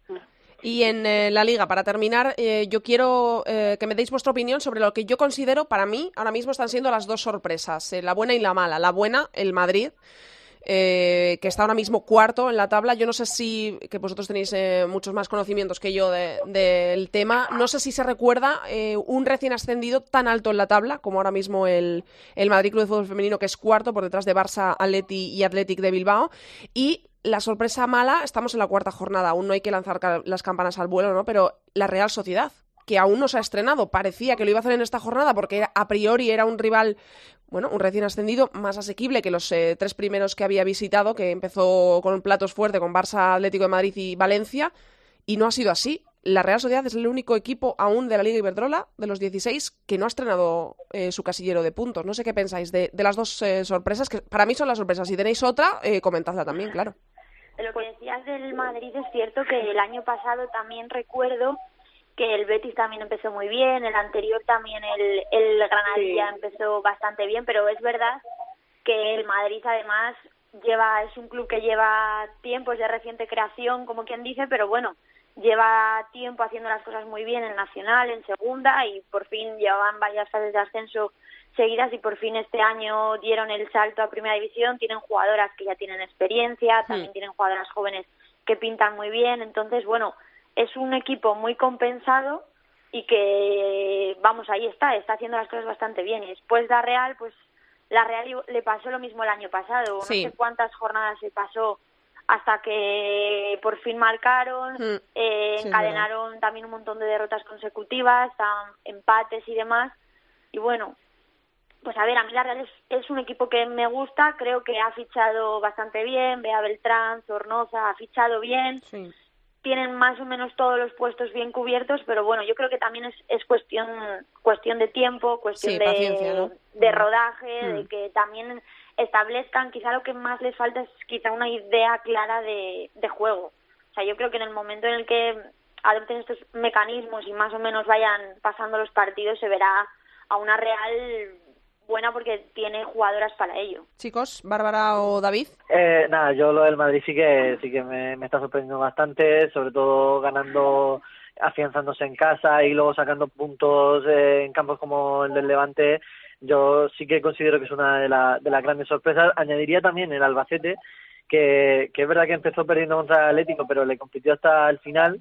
[SPEAKER 3] Y en eh, la liga, para terminar, eh, yo quiero eh, que me deis vuestra opinión sobre lo que yo considero, para mí, ahora mismo están siendo las dos sorpresas, la buena y la mala. La buena, el Madrid, eh, que está ahora mismo cuarto en la tabla. Yo no sé si, que vosotros tenéis eh, muchos más conocimientos que yo del tema, no sé si se recuerda eh, un recién ascendido tan alto en la tabla como ahora mismo el, el Madrid Club de Fútbol Femenino, que es cuarto por detrás de Barça, Atleti y Athletic de Bilbao. Y la sorpresa mala, estamos en la cuarta jornada, aún no hay que lanzar las campanas al vuelo, ¿no? Pero la Real Sociedad, que aún no se ha estrenado. Parecía que lo iba a hacer en esta jornada porque a priori era un rival, bueno, un recién ascendido más asequible que los eh, tres primeros que había visitado, que empezó con platos fuertes con Barça, Atlético de Madrid y Valencia, y no ha sido así. La Real Sociedad es el único equipo aún de la Liga Iberdrola, de los 16, que no ha estrenado eh, su casillero de puntos. No sé qué pensáis de, las dos eh, sorpresas, que para mí son las sorpresas. Si tenéis otra, comentadla también, claro.
[SPEAKER 7] lo que decías del Madrid es cierto que el año pasado también recuerdo que el Betis también empezó muy bien, el anterior también el, el Granadilla empezó bastante bien, pero es verdad que el Madrid además lleva es un club que lleva tiempos de reciente creación, como quien dice, pero bueno, lleva tiempo haciendo las cosas muy bien en Nacional, en Segunda y por fin llevaban varias fases de ascenso seguidas y por fin este año dieron el salto a Primera División, tienen jugadoras que ya tienen experiencia, también tienen jugadoras jóvenes que pintan muy bien, entonces bueno, es un equipo muy compensado y que vamos ahí está, está haciendo las cosas bastante bien. Y después la Real pues la Real le pasó lo mismo el año pasado, no sé cuántas jornadas se pasó hasta que por fin marcaron, mm, eh, encadenaron también un montón de derrotas consecutivas, empates y demás. Y bueno, pues a ver, a mí la Real es, un equipo que me gusta, creo que ha fichado bastante bien, Bea Beltrán, Zornoza, ha fichado bien. Tienen más o menos todos los puestos bien cubiertos, pero bueno, yo creo que también es, es cuestión cuestión de tiempo, cuestión de, de mm. rodaje, de mm. que también establezcan, quizá lo que más les falta es quizá una idea clara de, de juego. O sea, yo creo que en el momento en el que adopten estos mecanismos y más o menos vayan pasando los partidos, se verá a una Real buena porque tiene jugadoras para ello.
[SPEAKER 3] Chicos, Bárbara o David.
[SPEAKER 9] Eh, nada, yo lo del Madrid sí que sí que me, está sorprendiendo bastante, sobre todo ganando, afianzándose en casa y luego sacando puntos eh, en campos como el del Levante yo sí que considero que es una de, de las grandes sorpresas. Añadiría también el Albacete, que, que es verdad que empezó perdiendo contra el Atlético, pero le compitió hasta el final.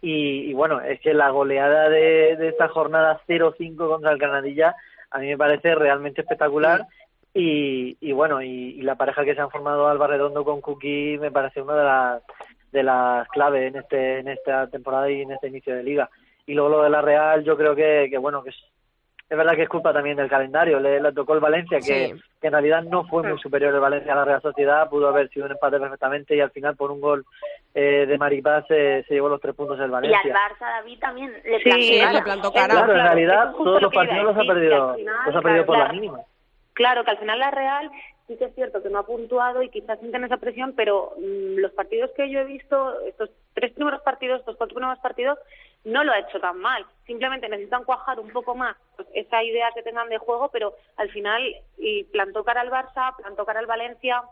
[SPEAKER 9] Y, bueno, es que la goleada de, de esta jornada 0-5 contra el Granadilla a mí me parece realmente espectacular. Y, y bueno, y, la pareja que se han formado Alba Redondo con Cookie me parece una de las de las claves en este en esta temporada y en este inicio de liga. Y luego lo de la Real, yo creo que, que bueno, que es verdad que es culpa también del calendario. Le, tocó el Valencia, que, en realidad no fue muy superior el Valencia a la Real Sociedad. Pudo haber sido un empate perfectamente y al final, por un gol eh, de Maripaz, se llevó los tres puntos el Valencia.
[SPEAKER 7] Y al Barça, David, también le plantó, sí,
[SPEAKER 3] le plantó cara.
[SPEAKER 9] Claro, en realidad todos los partidos los ha perdido, los ha perdido por la mínima.
[SPEAKER 8] Claro, que al final la Real sí que es cierto que no ha puntuado y quizás sienten esa presión, pero mm, los partidos que yo he visto, estos tres primeros partidos, estos cuatro primeros partidos, no lo ha hecho tan mal. Simplemente necesitan cuajar un poco más pues, esa idea que tengan de juego, pero al final y plantó cara al Barça, plantó cara al Valencia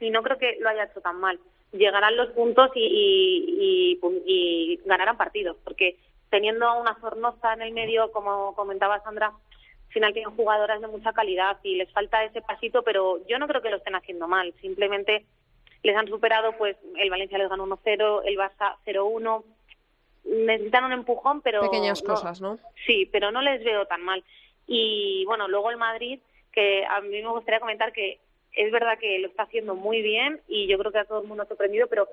[SPEAKER 8] y no creo que lo haya hecho tan mal. Llegarán los puntos y, y, ganarán partidos, porque teniendo una Zornoza en el medio, como comentaba Sandra, al final tienen jugadoras de mucha calidad y les falta ese pasito, pero yo no creo que lo estén haciendo mal. Simplemente les han superado, pues el Valencia les ganó 1-0, el Barça 0-1 necesitan un empujón, pero...
[SPEAKER 3] Pequeñas cosas, ¿no?
[SPEAKER 8] Sí, pero no les veo tan mal. Y bueno, luego el Madrid, que a mí me gustaría comentar que es verdad que lo está haciendo muy bien y yo creo que a todo el mundo ha sorprendido, pero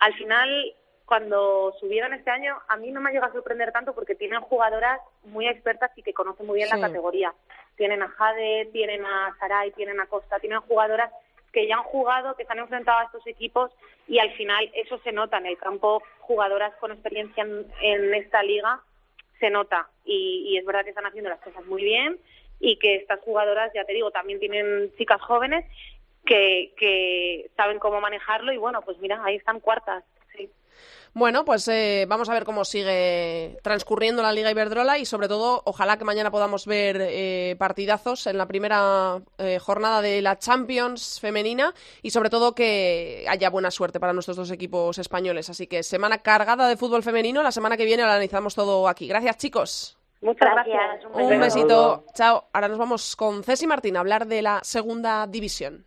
[SPEAKER 8] al final, cuando subieron este año, a mí no me ha llegado a sorprender tanto porque tienen jugadoras muy expertas y que conocen muy bien la categoría. Tienen a Jade, tienen a Saray, tienen a Costa, tienen jugadoras que ya han jugado, que se han enfrentado a estos equipos y al final eso se nota en el campo, jugadoras con experiencia en, esta liga, se nota y, es verdad que están haciendo las cosas muy bien y que estas jugadoras, ya te digo, también tienen chicas jóvenes que, que saben cómo manejarlo y bueno, pues mira, ahí están cuartas.
[SPEAKER 3] Bueno, pues eh, vamos a ver cómo sigue transcurriendo la Liga Iberdrola y sobre todo, ojalá que mañana podamos ver eh, partidazos en la primera eh, jornada de la Champions femenina y sobre todo que haya buena suerte para nuestros dos equipos españoles. Así que semana cargada de fútbol femenino, la semana que viene lo analizamos todo aquí. Gracias, chicos.
[SPEAKER 8] Muchas gracias.
[SPEAKER 3] Un besito. Chao. Ahora nos vamos con Ceci Martín a hablar de la segunda división.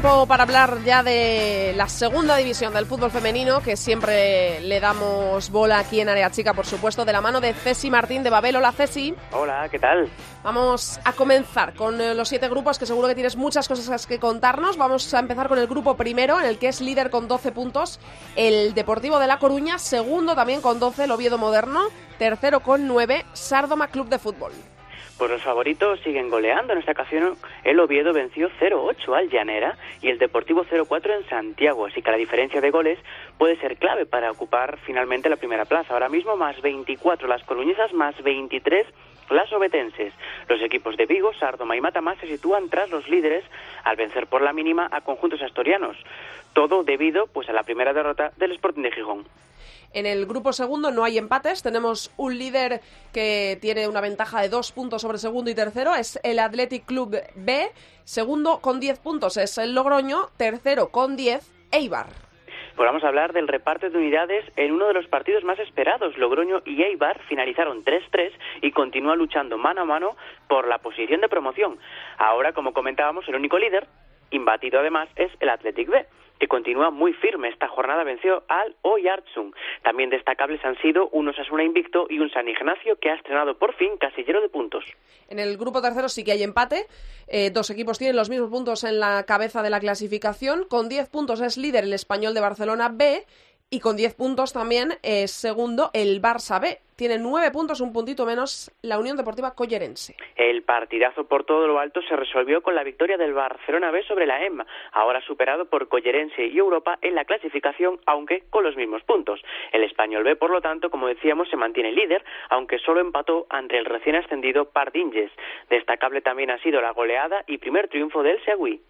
[SPEAKER 3] Tiempo para hablar ya de la segunda división del fútbol femenino, que siempre le damos bola aquí en Área Chica, por supuesto, de la mano de Ceci Martín de Babel. Hola, Ceci.
[SPEAKER 10] Hola, ¿qué tal?
[SPEAKER 3] Vamos a comenzar con eh, los siete grupos, que seguro que tienes muchas cosas que contarnos. Vamos a empezar con el grupo primero, en el que es líder con 12 puntos el Deportivo de La Coruña, segundo también con 12 el Oviedo Moderno, tercero con 9 Sardoma Club de Fútbol.
[SPEAKER 10] Pues los favoritos siguen goleando. En esta ocasión el Oviedo venció 0-8 al Llanera y el Deportivo 0-4 en Santiago. Así que la diferencia de goles puede ser clave para ocupar finalmente la primera plaza. Ahora mismo más 24 las coruñesas, más 23 las obetenses. Los equipos de Vigo, Sardoma y Matamás se sitúan tras los líderes al vencer por la mínima a conjuntos astorianos. Todo debido pues a la primera derrota del Sporting de Gijón.
[SPEAKER 3] En el grupo segundo no hay empates. Tenemos un líder que tiene una ventaja de dos puntos sobre segundo y tercero. Es el Athletic Club B. Segundo con diez puntos es el Logroño. Tercero con diez, Eibar.
[SPEAKER 10] Pues vamos a hablar del reparto de unidades en uno de los partidos más esperados. Logroño y Eibar finalizaron 3-3 y continúa luchando mano a mano por la posición de promoción. Ahora, como comentábamos, el único líder, imbatido además, es el Athletic B que continúa muy firme. Esta jornada venció al Oyarzun. También destacables han sido un Osasuna invicto y un San Ignacio que ha estrenado por fin casillero de puntos.
[SPEAKER 3] En el grupo tercero sí que hay empate. Eh, dos equipos tienen los mismos puntos en la cabeza de la clasificación. Con 10 puntos es líder el español de Barcelona B y con 10 puntos también es segundo el Barça B. Tiene 9 puntos, un puntito menos la Unión Deportiva Collerense.
[SPEAKER 10] El partidazo por todo lo alto se resolvió con la victoria del Barcelona B sobre la EMA, ahora superado por Collerense y Europa en la clasificación, aunque con los mismos puntos. El español B, por lo tanto, como decíamos, se mantiene líder, aunque solo empató ante el recién ascendido Pardinges. Destacable también ha sido la goleada y primer triunfo del Segui.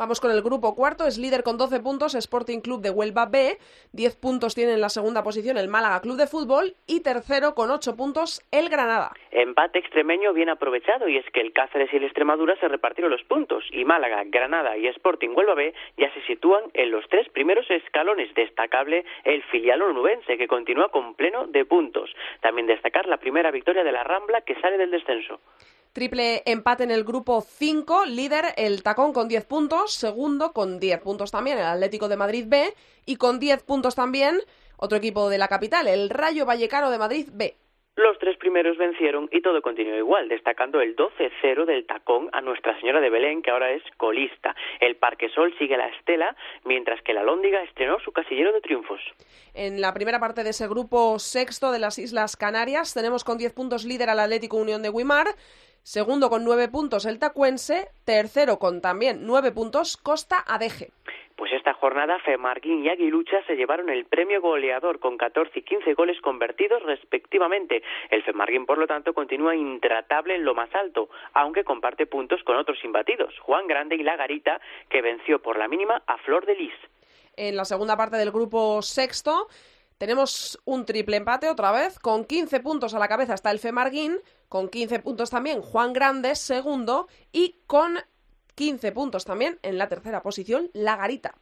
[SPEAKER 3] Vamos con el grupo cuarto, es líder con 12 puntos Sporting Club de Huelva B, 10 puntos tiene en la segunda posición el Málaga Club de Fútbol y tercero con 8 puntos el Granada.
[SPEAKER 10] Empate extremeño bien aprovechado y es que el Cáceres y el Extremadura se repartieron los puntos y Málaga, Granada y Sporting Huelva B ya se sitúan en los tres primeros escalones. Destacable el filial onubense que continúa con pleno de puntos. También destacar la primera victoria de la Rambla que sale del descenso.
[SPEAKER 3] Triple empate en el grupo 5, líder el Tacón con 10 puntos, segundo con 10 puntos también el Atlético de Madrid B y con 10 puntos también otro equipo de la capital, el Rayo Vallecano de Madrid B.
[SPEAKER 10] Los tres primeros vencieron y todo continuó igual, destacando el 12-0 del tacón a Nuestra Señora de Belén, que ahora es colista. El Parque Sol sigue la estela, mientras que la Lóndiga estrenó su casillero de triunfos.
[SPEAKER 3] En la primera parte de ese grupo sexto de las Islas Canarias tenemos con 10 puntos líder al Atlético Unión de Guimar, Segundo con nueve puntos el Tacuense. Tercero con también nueve puntos Costa Adeje.
[SPEAKER 10] Pues esta jornada Femarguín y Aguilucha se llevaron el premio goleador con 14 y 15 goles convertidos respectivamente. El Femarguín, por lo tanto, continúa intratable en lo más alto, aunque comparte puntos con otros imbatidos, Juan Grande y La Garita, que venció por la mínima a Flor de Lis.
[SPEAKER 3] En la segunda parte del grupo sexto tenemos un triple empate otra vez, con 15 puntos a la cabeza está el Femarguín, con 15 puntos también Juan Grandes, segundo, y con 15 puntos también en la tercera posición La Garita.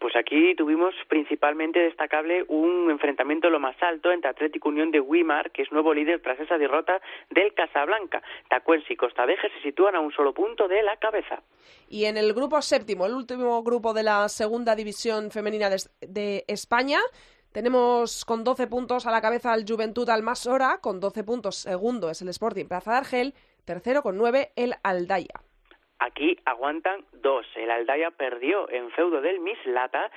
[SPEAKER 10] Pues aquí tuvimos principalmente destacable un enfrentamiento lo más alto entre Atlético Unión de Wimar, que es nuevo líder tras esa derrota del Casablanca. Tacuense y Costadeje se sitúan a un solo punto de la cabeza.
[SPEAKER 3] Y en el grupo séptimo, el último grupo de la segunda división femenina de, de España, tenemos con 12 puntos a la cabeza al Juventud Almasora, con 12 puntos segundo es el Sporting Plaza de Argel, tercero con 9 el Aldaya.
[SPEAKER 10] Aquí aguantan dos. El Aldaya perdió en feudo del Mislata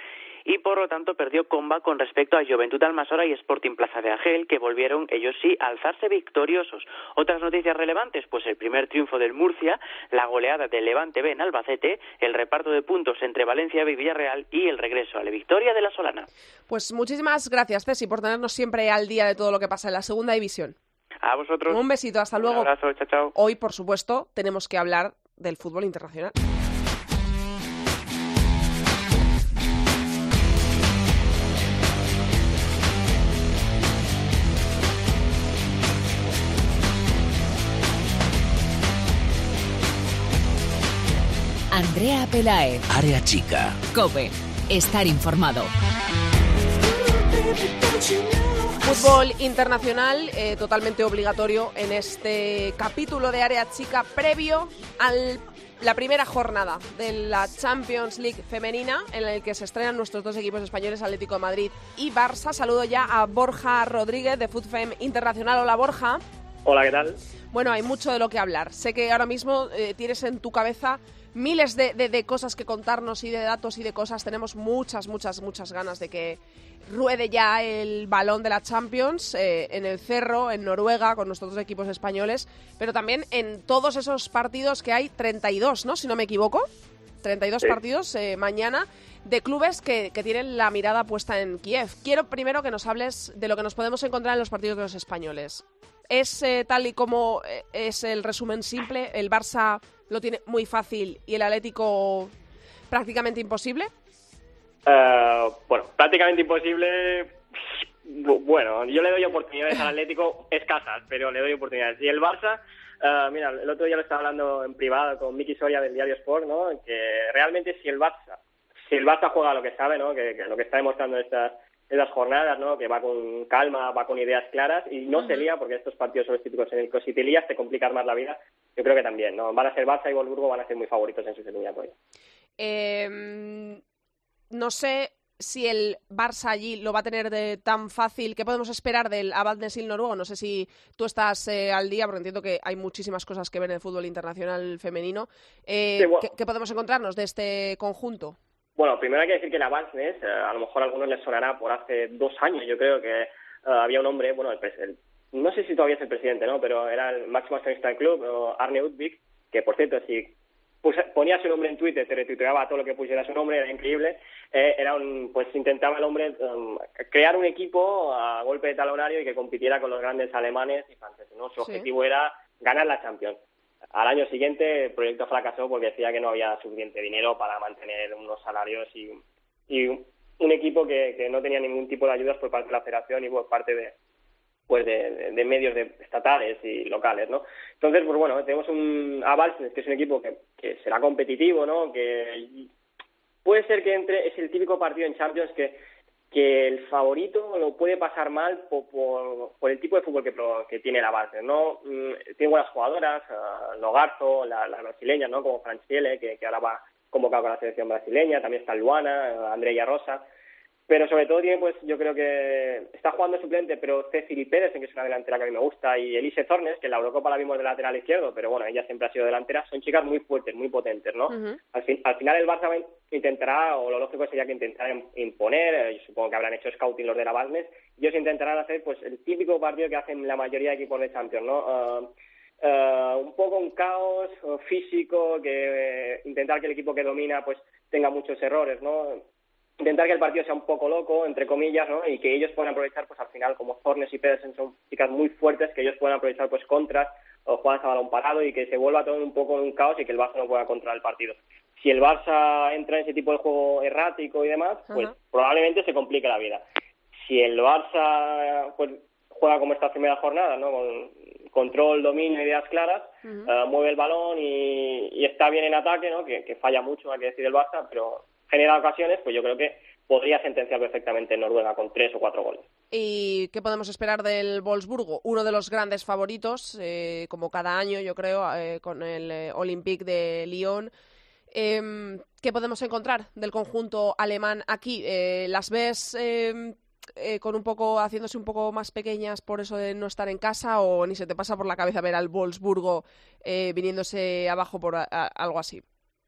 [SPEAKER 10] y por lo tanto perdió comba con respecto a Juventud Almasora y Sporting Plaza de Agel, que volvieron ellos sí a alzarse victoriosos. Otras noticias relevantes, pues el primer triunfo del Murcia, la goleada del Levante B en Albacete, el reparto de puntos entre Valencia y Villarreal y el regreso a la victoria de la Solana.
[SPEAKER 3] Pues muchísimas gracias, Ceci, por tenernos siempre al día de todo lo que pasa en la segunda división.
[SPEAKER 10] A vosotros.
[SPEAKER 3] Un besito, hasta luego.
[SPEAKER 10] Un abrazo, chao, chao.
[SPEAKER 3] Hoy, por supuesto, tenemos que hablar del fútbol internacional.
[SPEAKER 1] Andrea Pelae.
[SPEAKER 2] Área chica.
[SPEAKER 1] Cope. Estar informado.
[SPEAKER 3] Fútbol internacional eh, totalmente obligatorio en este capítulo de Área Chica previo al la primera jornada de la Champions League femenina en la que se estrenan nuestros dos equipos españoles, Atlético de Madrid y Barça. Saludo ya a Borja Rodríguez de FootFem Internacional. Hola Borja.
[SPEAKER 11] Hola, ¿qué tal?
[SPEAKER 3] Bueno, hay mucho de lo que hablar. Sé que ahora mismo eh, tienes en tu cabeza miles de, de, cosas que contarnos y de datos y de cosas. Tenemos muchas, muchas, muchas ganas de que ruede ya el balón de la Champions eh, en el Cerro, en Noruega, con nuestros dos equipos españoles, pero también en todos esos partidos que hay, 32, ¿no? Si no me equivoco. 32 partidos eh, mañana de clubes que, que, tienen la mirada puesta en Kiev. Quiero primero que nos hables de lo que nos podemos encontrar en los partidos de los españoles. ¿Es eh, tal y como es el resumen simple? ¿El Barça lo tiene muy fácil y el Atlético prácticamente imposible?
[SPEAKER 11] Uh, bueno, prácticamente imposible. Bueno, yo le doy oportunidades al Atlético escasas, pero le doy oportunidades. Y el Barça, uh, mira, el otro día lo estaba hablando en privado con Miki Soria del Diario Sport, ¿no? Que realmente si el Barça, si el Barça juega lo que sabe, ¿no? Que, lo que está demostrando estas, estas jornadas, ¿no? Que va con calma, va con ideas claras y no se lía, porque estos partidos son los típicos en el que si te lías te complican más la vida. Yo creo que también, ¿no? Van a ser Barça y Wolfsburgo van a ser muy favoritos en sus eliminatorias.
[SPEAKER 3] Eh, no sé si el Barça allí lo va a tener de tan fácil. ¿Qué podemos esperar del Abad Nesil noruego? No sé si tú estás eh, al día, porque entiendo que hay muchísimas cosas que ver en el fútbol internacional femenino. Eh, ¿qué, podemos encontrarnos de este conjunto?
[SPEAKER 11] Bueno, primero hay que decir que el Avances, eh, a lo mejor a algunos les sonará por hace dos años, yo creo que había un hombre, bueno, el, no sé si todavía es el presidente, ¿no? Pero era el máximo accionista del club, Arne Udvik, que por cierto, si ponía su nombre en Twitter, te retuiteaba todo lo que pusiera su nombre, era increíble. Eh, era un, pues intentaba el hombre um, crear un equipo a golpe de talonario y que compitiera con los grandes alemanes y franceses. ¿no? Su objetivo era ganar la Champions. Al año siguiente el proyecto fracasó porque decía que no había suficiente dinero para mantener unos salarios y, y un equipo que, que no tenía ningún tipo de ayudas por parte de la federación y por parte de, pues de, de, medios de, estatales y locales, ¿no? Entonces, pues bueno, tenemos un Aval, que es un equipo que, que será competitivo, ¿no? Que puede ser que entre, es el típico partido en Champions que, que el favorito lo puede pasar mal por, el tipo de fútbol que, que tiene la base, ¿no? Mm, tiene buenas jugadoras, uh, Logarzo, la, la, brasileña, ¿no? Como Franciele, que, que ahora va convocado con la selección brasileña, también está Luana, Andrea Rosa, pero sobre todo tiene, pues yo creo que está jugando suplente, pero Cecily Pérez, que es una delantera que a mí me gusta, y Elise Zornes, que en la Eurocopa la vimos de lateral izquierdo, pero bueno, ella siempre ha sido delantera, son chicas muy fuertes, muy potentes, ¿no? al, fin, al final el Barça intentará, o lo lógico sería que intentaran imponer, eh, yo supongo que habrán hecho scouting los de la Balmes, y ellos intentarán hacer pues el típico partido que hacen la mayoría de equipos de Champions, ¿no? Uh, uh, un poco un caos uh, físico, que intentar que el equipo que domina pues tenga muchos errores, ¿no? Intentar que el partido sea un poco loco, entre comillas, ¿no? Y que ellos puedan aprovechar, pues al final, como Zornes y Pedersen son chicas muy fuertes, que ellos puedan aprovechar, pues, contras o jugadas a balón parado y que se vuelva todo un poco en un caos y que el Barça no pueda controlar el partido. Si el Barça entra en ese tipo de juego errático y demás, pues probablemente se complique la vida. Si el Barça pues, juega como esta primera jornada, ¿no? Con control, dominio, ideas claras, eh, mueve el balón y, y, está bien en ataque, ¿no? Que, que falla mucho, hay que decir el Barça, pero genera ocasiones, pues yo creo que podría sentenciar perfectamente en Noruega con tres o cuatro goles.
[SPEAKER 3] ¿Y qué podemos esperar del Wolfsburgo? Uno de los grandes favoritos, eh, como cada año, yo creo, eh, con el eh, Olympique de Lyon. Em, ¿Qué podemos encontrar del conjunto alemán aquí? ¿Las ves em, con un poco haciéndose un poco más pequeñas por eso de no estar en casa o ni se te pasa por la cabeza ver al Wolfsburgo viniéndose abajo por algo así?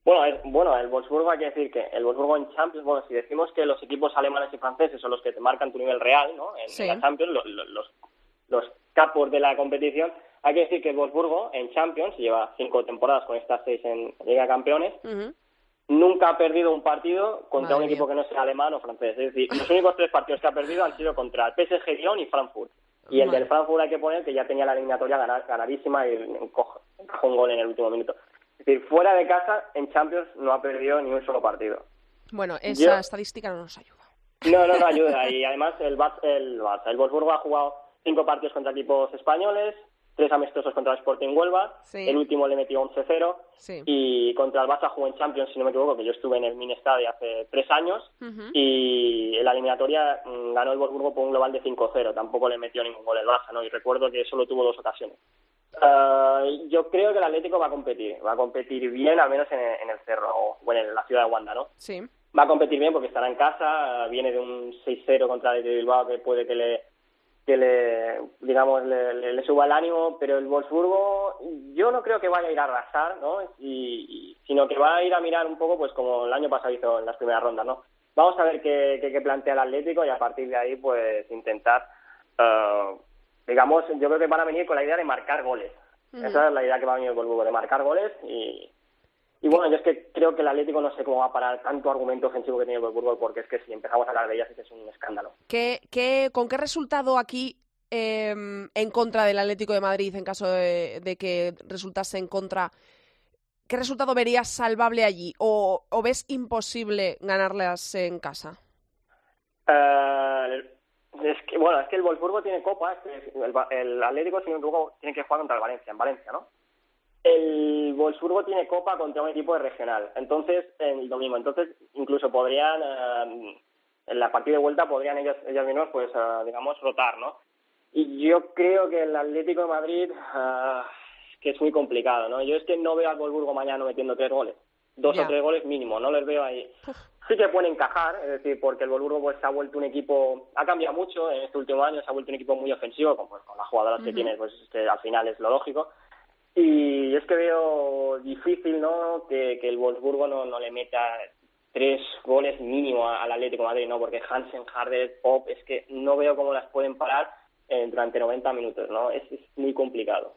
[SPEAKER 11] Bueno, es, bueno, el Wolfsburgo hay que decir que el Wolfsburgo en Champions, bueno, si decimos que los equipos alemanes y franceses son los que te marcan tu nivel real, ¿no? En, la Champions, los, los, capos de la competición, hay que decir que el Wolfsburgo en Champions lleva cinco temporadas con estas seis en Liga Campeones. Nunca ha perdido un partido contra un equipo que no sea alemán o francés. Es decir, los únicos tres partidos que ha perdido han sido contra el PSG Lyon y Frankfurt. Y el del Frankfurt hay que poner que ya tenía la eliminatoria ganadísima y encajó un gol en el último minuto. Es decir, fuera de casa, en Champions no ha perdido ni un solo partido.
[SPEAKER 3] Bueno, esa estadística no nos ayuda.
[SPEAKER 11] No, no, no ayuda. Y además el, el, el Wolfsburgo ha jugado cinco partidos contra equipos españoles, tres amistosos contra el Sporting Huelva, el último le metió 11-0 y contra el Barça jugó en Champions, si no me equivoco, que yo estuve en el Mini Stadium hace tres años y en la eliminatoria mm, ganó el Wolfsburgo por un global de 5-0, tampoco le metió ningún gol el Barça, ¿no? Y recuerdo que solo tuvo dos ocasiones. Uh, yo creo que el Atlético va a competir, va a competir bien, al menos en, el Cerro o bueno, en la ciudad de Wanda, ¿no?
[SPEAKER 3] Sí.
[SPEAKER 11] Va a competir bien porque estará en casa, viene de un 6-0 contra el Bilbao que puede que le que le digamos le, suba el ánimo, pero el Wolfsburgo yo no creo que vaya a ir a arrasar, ¿no? Y, sino que va a ir a mirar un poco, pues como el año pasado hizo en las primeras rondas, ¿no? Vamos a ver qué, qué, plantea el Atlético y a partir de ahí, pues intentar uh, digamos, yo creo que van a venir con la idea de marcar goles. Esa es la idea que va a venir el Wolfsburgo, de marcar goles y, y bueno, yo es que creo que el Atlético no sé cómo va a parar tanto argumento ofensivo que tiene el Wolfsburgo, porque es que si empezamos a hablar de ellas es un escándalo.
[SPEAKER 3] ¿Qué, qué, ¿Con qué resultado aquí em, en contra del Atlético de Madrid, en caso de, que resultase en contra, qué resultado verías salvable allí? ¿O, o ves imposible ganarlas en casa?
[SPEAKER 11] Eh, es que, bueno, es que el Wolfsburgo tiene copa, el, el Atlético, sin embargo, tiene que jugar contra el Valencia, en Valencia, ¿no? El Wolfsburgo tiene copa contra un equipo de regional, entonces, el domingo, entonces incluso podrían, eh, en la partida de vuelta podrían ellos, ellos mismos, pues, eh, digamos, rotar, ¿no? Y yo creo que el Atlético de Madrid, uh, que es muy complicado, ¿no? Yo es que no veo al Wolfsburgo mañana metiendo tres goles, dos o tres goles mínimo, no les veo ahí sí que pueden encajar, es decir, porque el Wolfsburgo pues, se ha vuelto un equipo, ha cambiado mucho en este último año, se ha vuelto un equipo muy ofensivo, con, pues, con las jugadoras que tiene, pues que al final es lo lógico. Y es que veo difícil ¿no? que, que el Wolfsburgo no, no le meta tres goles mínimo al Atlético Madrid, ¿no? Porque Hansen, Harder, Pop, es que no veo cómo las pueden parar eh, durante 90 minutos, ¿no? es muy complicado.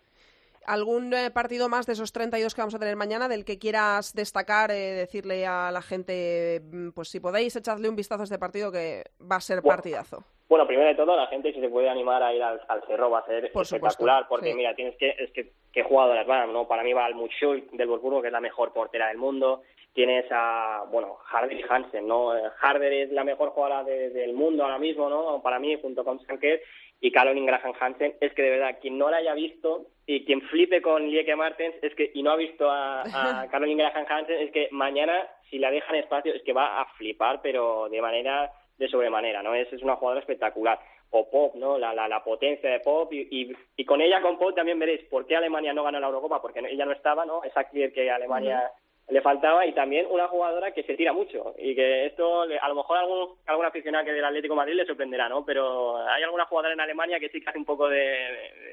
[SPEAKER 3] ¿Algún eh, partido más de esos 32 que vamos a tener mañana del que quieras destacar, eh, decirle a la gente, mm, pues si podéis, echadle un vistazo a este partido que va a ser partidazo?
[SPEAKER 11] Bueno, primero de todo, la gente si se puede animar a ir al, Cerro va a ser espectacular, porque mira, tienes que, es que, qué jugadoras van, ¿no? Para mí va al Muchoy del Burgos, que es la mejor portera del mundo, tienes a, bueno, Harder y Hansen, ¿no? Eh, Harder es la mejor jugadora del mundo ahora mismo, ¿no? Para mí, junto con Sanker, y Caroline Graham Hansen, es que de verdad, quien no la haya visto y quien flipe con Lieke Martens es que y no ha visto a, a Caroline Graham Hansen, es que mañana, si la dejan espacio, es que va a flipar, pero de manera de sobremanera, ¿no? Es, es una jugadora espectacular. O Pop, ¿no? La, la, la potencia de Pop y, y, con ella, con Pop, también veréis por qué Alemania no ganó la Eurocopa, porque ella no estaba, ¿no? Esa clear que Alemania le faltaba y también una jugadora que se tira mucho y que esto a lo mejor algún algún aficionado que del Atlético de Madrid le sorprenderá no pero hay alguna jugadora en Alemania que sí que hace un poco de,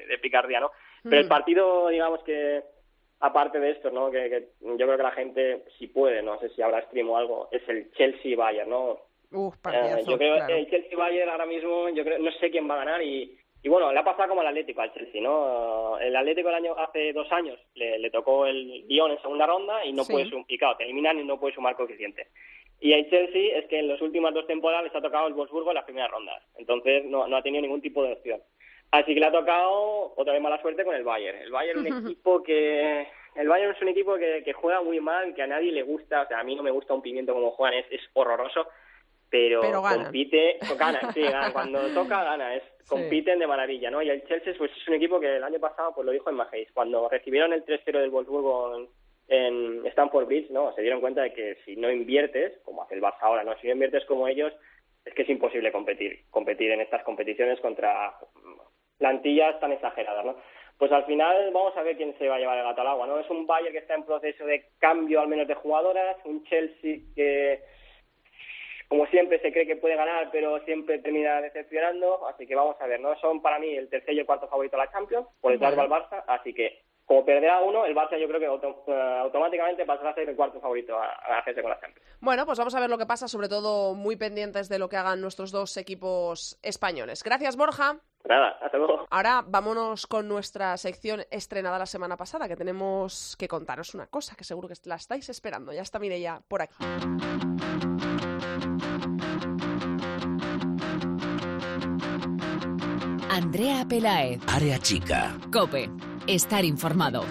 [SPEAKER 11] de, picardía no pero el mm. partido digamos que aparte de esto no que, yo creo que la gente si puede no sé si habrá stream o algo es el Chelsea Bayern no
[SPEAKER 3] eh,
[SPEAKER 11] yo creo que el Chelsea Bayern ahora mismo yo creo no sé quién va a ganar y y bueno, le ha pasado como al Atlético al Chelsea, ¿no? El Atlético el año hace dos años le, tocó el guion en segunda ronda y no puede sumar, y claro, te eliminan y no puede sumar coeficiente. Y el Chelsea es que en las últimas dos temporadas les ha tocado el Wolfsburgo en las primeras rondas, entonces no, no ha tenido ningún tipo de opción. Así que le ha tocado otra vez mala suerte con el Bayern. El Bayern es un equipo que el Bayern es un equipo que, que, juega muy mal, que a nadie le gusta, o sea, a mí no me gusta un pimiento como juegan, es, es horroroso pero, compite, gana, sí, cuando toca gana, es compiten de maravilla, ¿no? Y el Chelsea pues es un equipo que el año pasado pues lo dijo en Majeis, cuando recibieron el 3-0 del Wolfsburgo en, Stamford Bridge, ¿no? Se dieron cuenta de que si no inviertes, como hace el Barça ahora, ¿no? Si no inviertes como ellos, es que es imposible competir, competir en estas competiciones contra plantillas tan exageradas, ¿no? Pues al final vamos a ver quién se va a llevar el gato al agua, ¿no? Es un Bayern que está en proceso de cambio al menos de jugadoras, un Chelsea que como siempre se cree que puede ganar, pero siempre termina decepcionando, así que vamos a ver, ¿no? Son para mí el tercer y el cuarto favorito de la Champions, por detrás va el Barça, así que como perderá uno, el Barça yo creo que eh, automáticamente pasará a ser el cuarto favorito a, hacerse con la Champions.
[SPEAKER 3] Bueno, pues vamos a ver lo que pasa, sobre todo muy pendientes de lo que hagan nuestros dos equipos españoles. Gracias, Borja.
[SPEAKER 11] Nada, hasta luego.
[SPEAKER 3] Ahora vámonos con nuestra sección estrenada la semana pasada, que tenemos que contaros una cosa, que seguro que la estáis esperando. Ya está Mireia por aquí.
[SPEAKER 1] Andrea Pelaez.
[SPEAKER 2] Área chica.
[SPEAKER 1] Cope. Estar informado.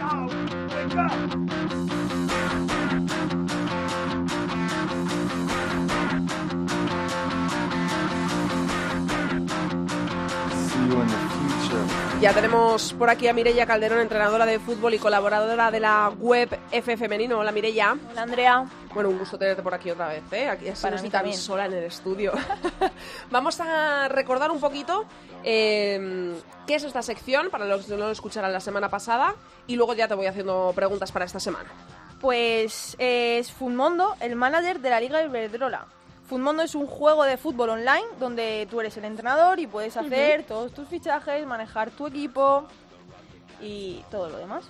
[SPEAKER 3] Ya tenemos por aquí a Mireia Calderón, entrenadora de fútbol y colaboradora de la web F Femenino. Hola Mireia.
[SPEAKER 5] Hola Andrea.
[SPEAKER 3] Bueno, un gusto tenerte por aquí otra vez, ¿eh? Aquí así
[SPEAKER 5] Para
[SPEAKER 3] no
[SPEAKER 5] mí
[SPEAKER 3] estoy tan
[SPEAKER 5] también.
[SPEAKER 3] sola en el estudio. Vamos a recordar un poquito eh, qué es esta sección, para los que no lo escucharan la semana pasada, y luego ya te voy haciendo preguntas para esta semana.
[SPEAKER 5] Pues eh, es Funmondo, el manager de la Liga Iberdrola. Funmondo es un juego de fútbol online donde tú eres el entrenador y puedes hacer todos tus fichajes, manejar tu equipo y todo lo demás.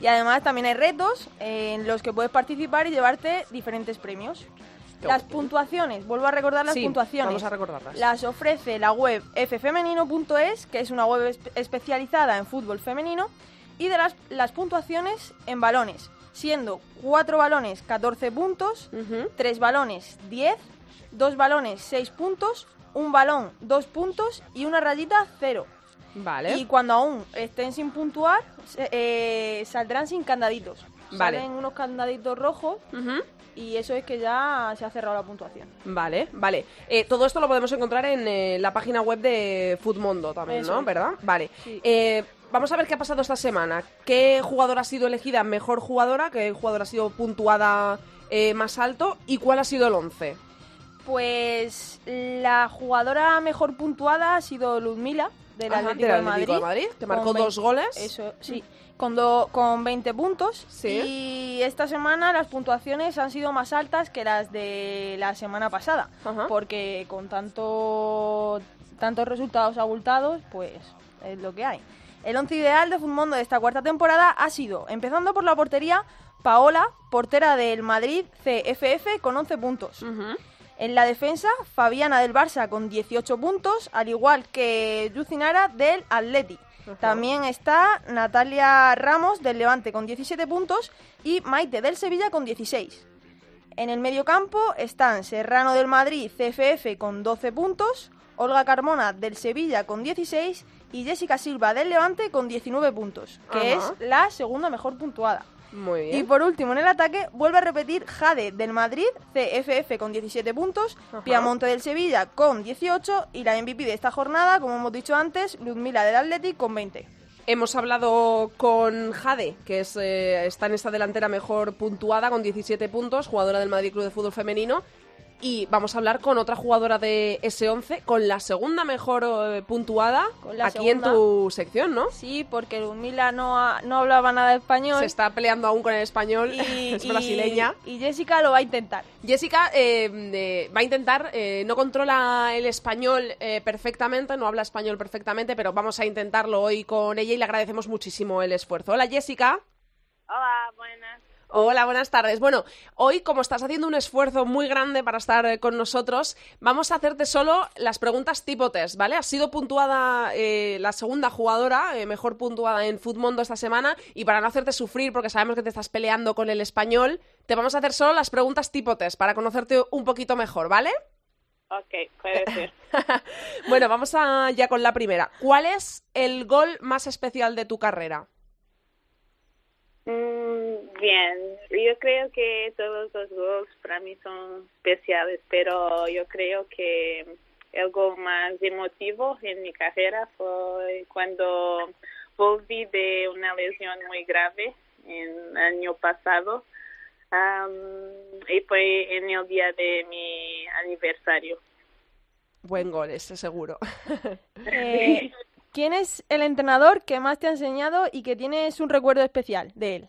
[SPEAKER 5] Y además también hay retos en los que puedes participar y llevarte diferentes premios.
[SPEAKER 3] Qué
[SPEAKER 5] las
[SPEAKER 3] guay.
[SPEAKER 5] puntuaciones, vuelvo a recordar las
[SPEAKER 3] Sí,
[SPEAKER 5] puntuaciones.
[SPEAKER 3] vamos a recordarlas.
[SPEAKER 5] Las ofrece la web ffemenino.es, que es una web espe- especializada en fútbol femenino, y de las, las puntuaciones en balones, siendo 4 balones 14 puntos, 3 balones 10, 2 balones 6 puntos, un balón 2 puntos y una rayita 0.
[SPEAKER 3] Vale.
[SPEAKER 5] Y cuando aún estén sin puntuar, eh, saldrán sin candaditos.
[SPEAKER 3] Vale.
[SPEAKER 5] Salen unos candaditos rojos y eso es que ya se ha cerrado la puntuación.
[SPEAKER 3] Vale, vale. Eh, todo esto lo podemos encontrar en eh, la página web de Foodmondo también,
[SPEAKER 5] Eso
[SPEAKER 3] ¿no? ¿Verdad? Vale.
[SPEAKER 5] Sí.
[SPEAKER 3] Vamos a ver qué ha pasado esta semana. ¿Qué jugadora ha sido elegida mejor jugadora? ¿Qué jugadora ha sido puntuada más alto? ¿Y cuál ha sido el 11?
[SPEAKER 5] Pues la jugadora mejor puntuada ha sido Ludmila del
[SPEAKER 3] Ajá,
[SPEAKER 5] Atlético,
[SPEAKER 3] del
[SPEAKER 5] de, Madrid,
[SPEAKER 3] de Madrid, que marcó dos goles.
[SPEAKER 5] Eso, sí. Con, do- con 20 puntos.
[SPEAKER 3] Sí.
[SPEAKER 5] Y esta semana las puntuaciones han sido más altas que las de la semana pasada.
[SPEAKER 3] Ajá.
[SPEAKER 5] Porque con tanto, tantos resultados abultados, pues es lo que hay. El once ideal de Futmundo de esta cuarta temporada ha sido, empezando por la portería, Paola, portera del Madrid CFF con 11 puntos. En la defensa, Fabiana del Barça con 18 puntos, al igual que Yucinara del Atleti. También está Natalia Ramos del Levante con 17 puntos y Maite del Sevilla con 16. En el mediocampo están Serrano del Madrid CFF con 12 puntos, Olga Carmona del Sevilla con 16 y Jessica Silva del Levante con 19 puntos, que
[SPEAKER 3] Ajá.
[SPEAKER 5] es la segunda mejor puntuada.
[SPEAKER 3] Muy bien.
[SPEAKER 5] Y por último, en el ataque, vuelve a repetir Jade del Madrid, CFF con 17 puntos,
[SPEAKER 3] Ajá.
[SPEAKER 5] Piamonte del Sevilla con 18 y la MVP de esta jornada, como hemos dicho antes, Ludmila del Athletic con 20.
[SPEAKER 3] Hemos hablado con Jade, que es, eh, está en esta delantera mejor puntuada con 17 puntos, jugadora del Madrid Club de Fútbol Femenino. Y vamos a hablar con otra jugadora de S11, con la segunda mejor eh, puntuada
[SPEAKER 5] Con la
[SPEAKER 3] aquí en tu sección, ¿no?
[SPEAKER 5] Sí, porque Ludmila no, ha- no hablaba nada de español.
[SPEAKER 3] Se está peleando aún con el español,
[SPEAKER 5] y,
[SPEAKER 3] es
[SPEAKER 5] y-
[SPEAKER 3] brasileña.
[SPEAKER 5] Y Jessica lo va a intentar.
[SPEAKER 3] Jessica eh, eh, va a intentar, eh, no controla el español eh, perfectamente, no habla español perfectamente, pero vamos a intentarlo hoy con ella y le agradecemos muchísimo el esfuerzo. Hola Jessica.
[SPEAKER 12] Hola, buenas.
[SPEAKER 3] Hola, buenas tardes. Bueno, hoy como estás haciendo un esfuerzo muy grande para estar eh, con nosotros, vamos a hacerte solo las preguntas tipo test, ¿vale? Has sido puntuada eh, la segunda jugadora, eh, mejor puntuada en Footmundo esta semana, y para no hacerte sufrir, porque sabemos que te estás peleando con el español, te vamos a hacer solo las preguntas tipo test para conocerte un poquito mejor, ¿vale?
[SPEAKER 12] Ok, puede ser.
[SPEAKER 3] Bueno, vamos a, ya con la primera. ¿Cuál es el gol más especial de tu carrera?
[SPEAKER 12] Mm, bien, yo creo que todos los gols para mí son especiales, pero yo creo que el gol más emotivo en mi carrera fue cuando volví de una lesión muy grave en el año pasado am, y fue en el día de mi aniversario.
[SPEAKER 3] Buen gol, ese seguro.
[SPEAKER 5] Eh, ¿Quién es el entrenador que más te ha enseñado y que tienes un recuerdo especial de él?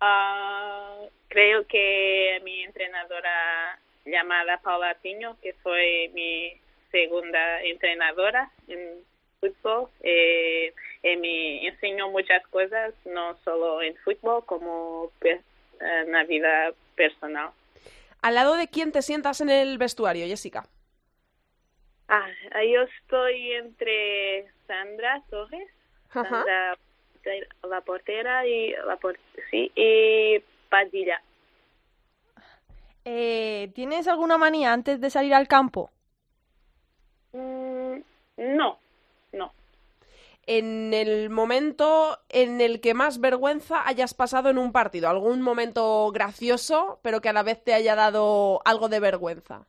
[SPEAKER 12] Ah, creo que mi entrenadora llamada Paula Piño, que fue mi segunda entrenadora en fútbol, eh, eh, me enseñó muchas cosas, no solo en fútbol, como pe- en la vida personal.
[SPEAKER 3] ¿Al lado de quién te sientas en el vestuario, Jessica?
[SPEAKER 12] Ah, yo estoy entre Sandra Torres. Sandra, la portera y la por- sí, y Padilla.
[SPEAKER 5] Eh, ¿Tienes alguna manía antes de salir al campo?
[SPEAKER 12] Mm, no, no.
[SPEAKER 3] En el momento en el que más vergüenza hayas pasado en un partido, algún momento gracioso, pero que a la vez te haya dado algo de vergüenza.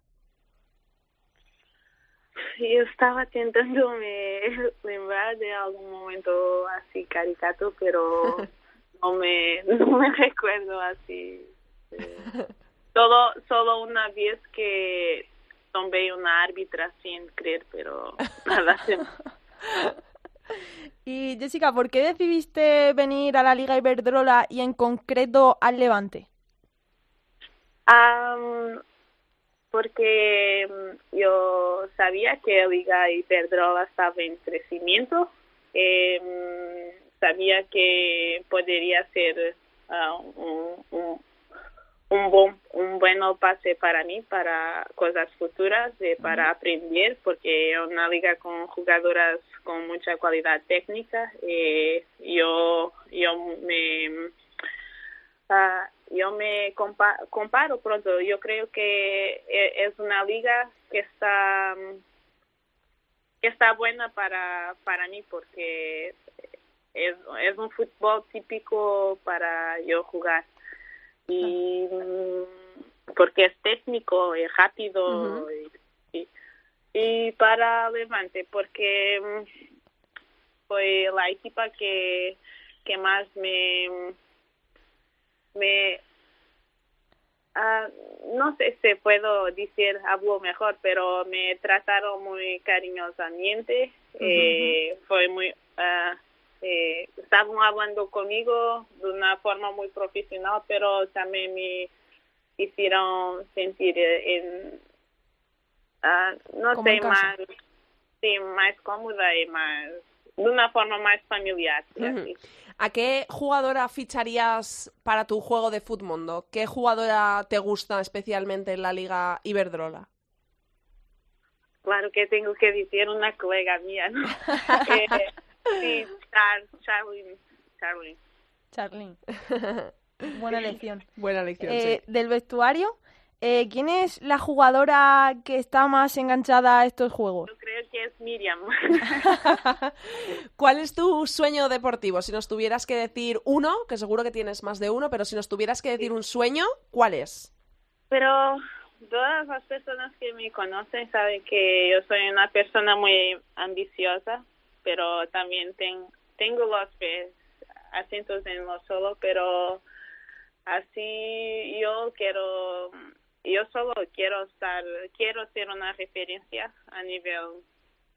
[SPEAKER 12] Yo estaba intentándome lembrar de algún momento así caricato, pero no me, no me recuerdo así. Solo, solo una vez que tomé una árbitra sin creer, pero nada.
[SPEAKER 5] y Jessica, ¿por qué decidiste venir a la Liga Iberdrola y en concreto al Levante?
[SPEAKER 12] Porque mm, yo sabía que la Liga Iberdrola estaba en crecimiento. Eh, sabía que podría ser ah, un, un, un, buen, un bueno pase para mí, para cosas futuras, de, para aprender, porque es una liga con jugadoras con mucha cualidad técnica. Eh, yo, yo me... Uh, yo me comparo pronto. Yo creo que e, es una liga que está que está buena para para mí porque es, es un fútbol típico para yo jugar y mm, porque es técnico y rápido y, y, para Levante porque mm, fue la equipa que que más me me ah, no sé si puedo decir algo mejor pero me trataron muy cariñosamente. Eh, fue muy uh, eh, estaban hablando conmigo de una forma muy profesional, pero también me hicieron sentir en, ah, no sé, más, sí, más cómoda y más, de una forma más familiar.
[SPEAKER 3] ¿A qué jugadora ficharías para tu juego de Futmundo? ¿Qué jugadora te gusta especialmente en la Liga Iberdrola?
[SPEAKER 12] Claro que tengo que decir una colega mía, ¿no? Eh, Sí, Charlene.
[SPEAKER 5] Charlene. Buena lección.
[SPEAKER 3] Buena lección,
[SPEAKER 5] eh, Del vestuario, eh, ¿quién es la jugadora que está más enganchada a estos juegos?
[SPEAKER 12] Creo que es Miriam.
[SPEAKER 3] ¿Cuál es tu sueño deportivo? Si nos tuvieras que decir uno, que seguro que tienes más de uno, pero si nos tuvieras que decir un sueño, ¿cuál es?
[SPEAKER 12] Pero todas las personas que me conocen saben que yo soy una persona muy ambiciosa pero también tengo los acentos en lo solo, pero así yo quiero, yo solo quiero estar, quiero ser una referencia a nivel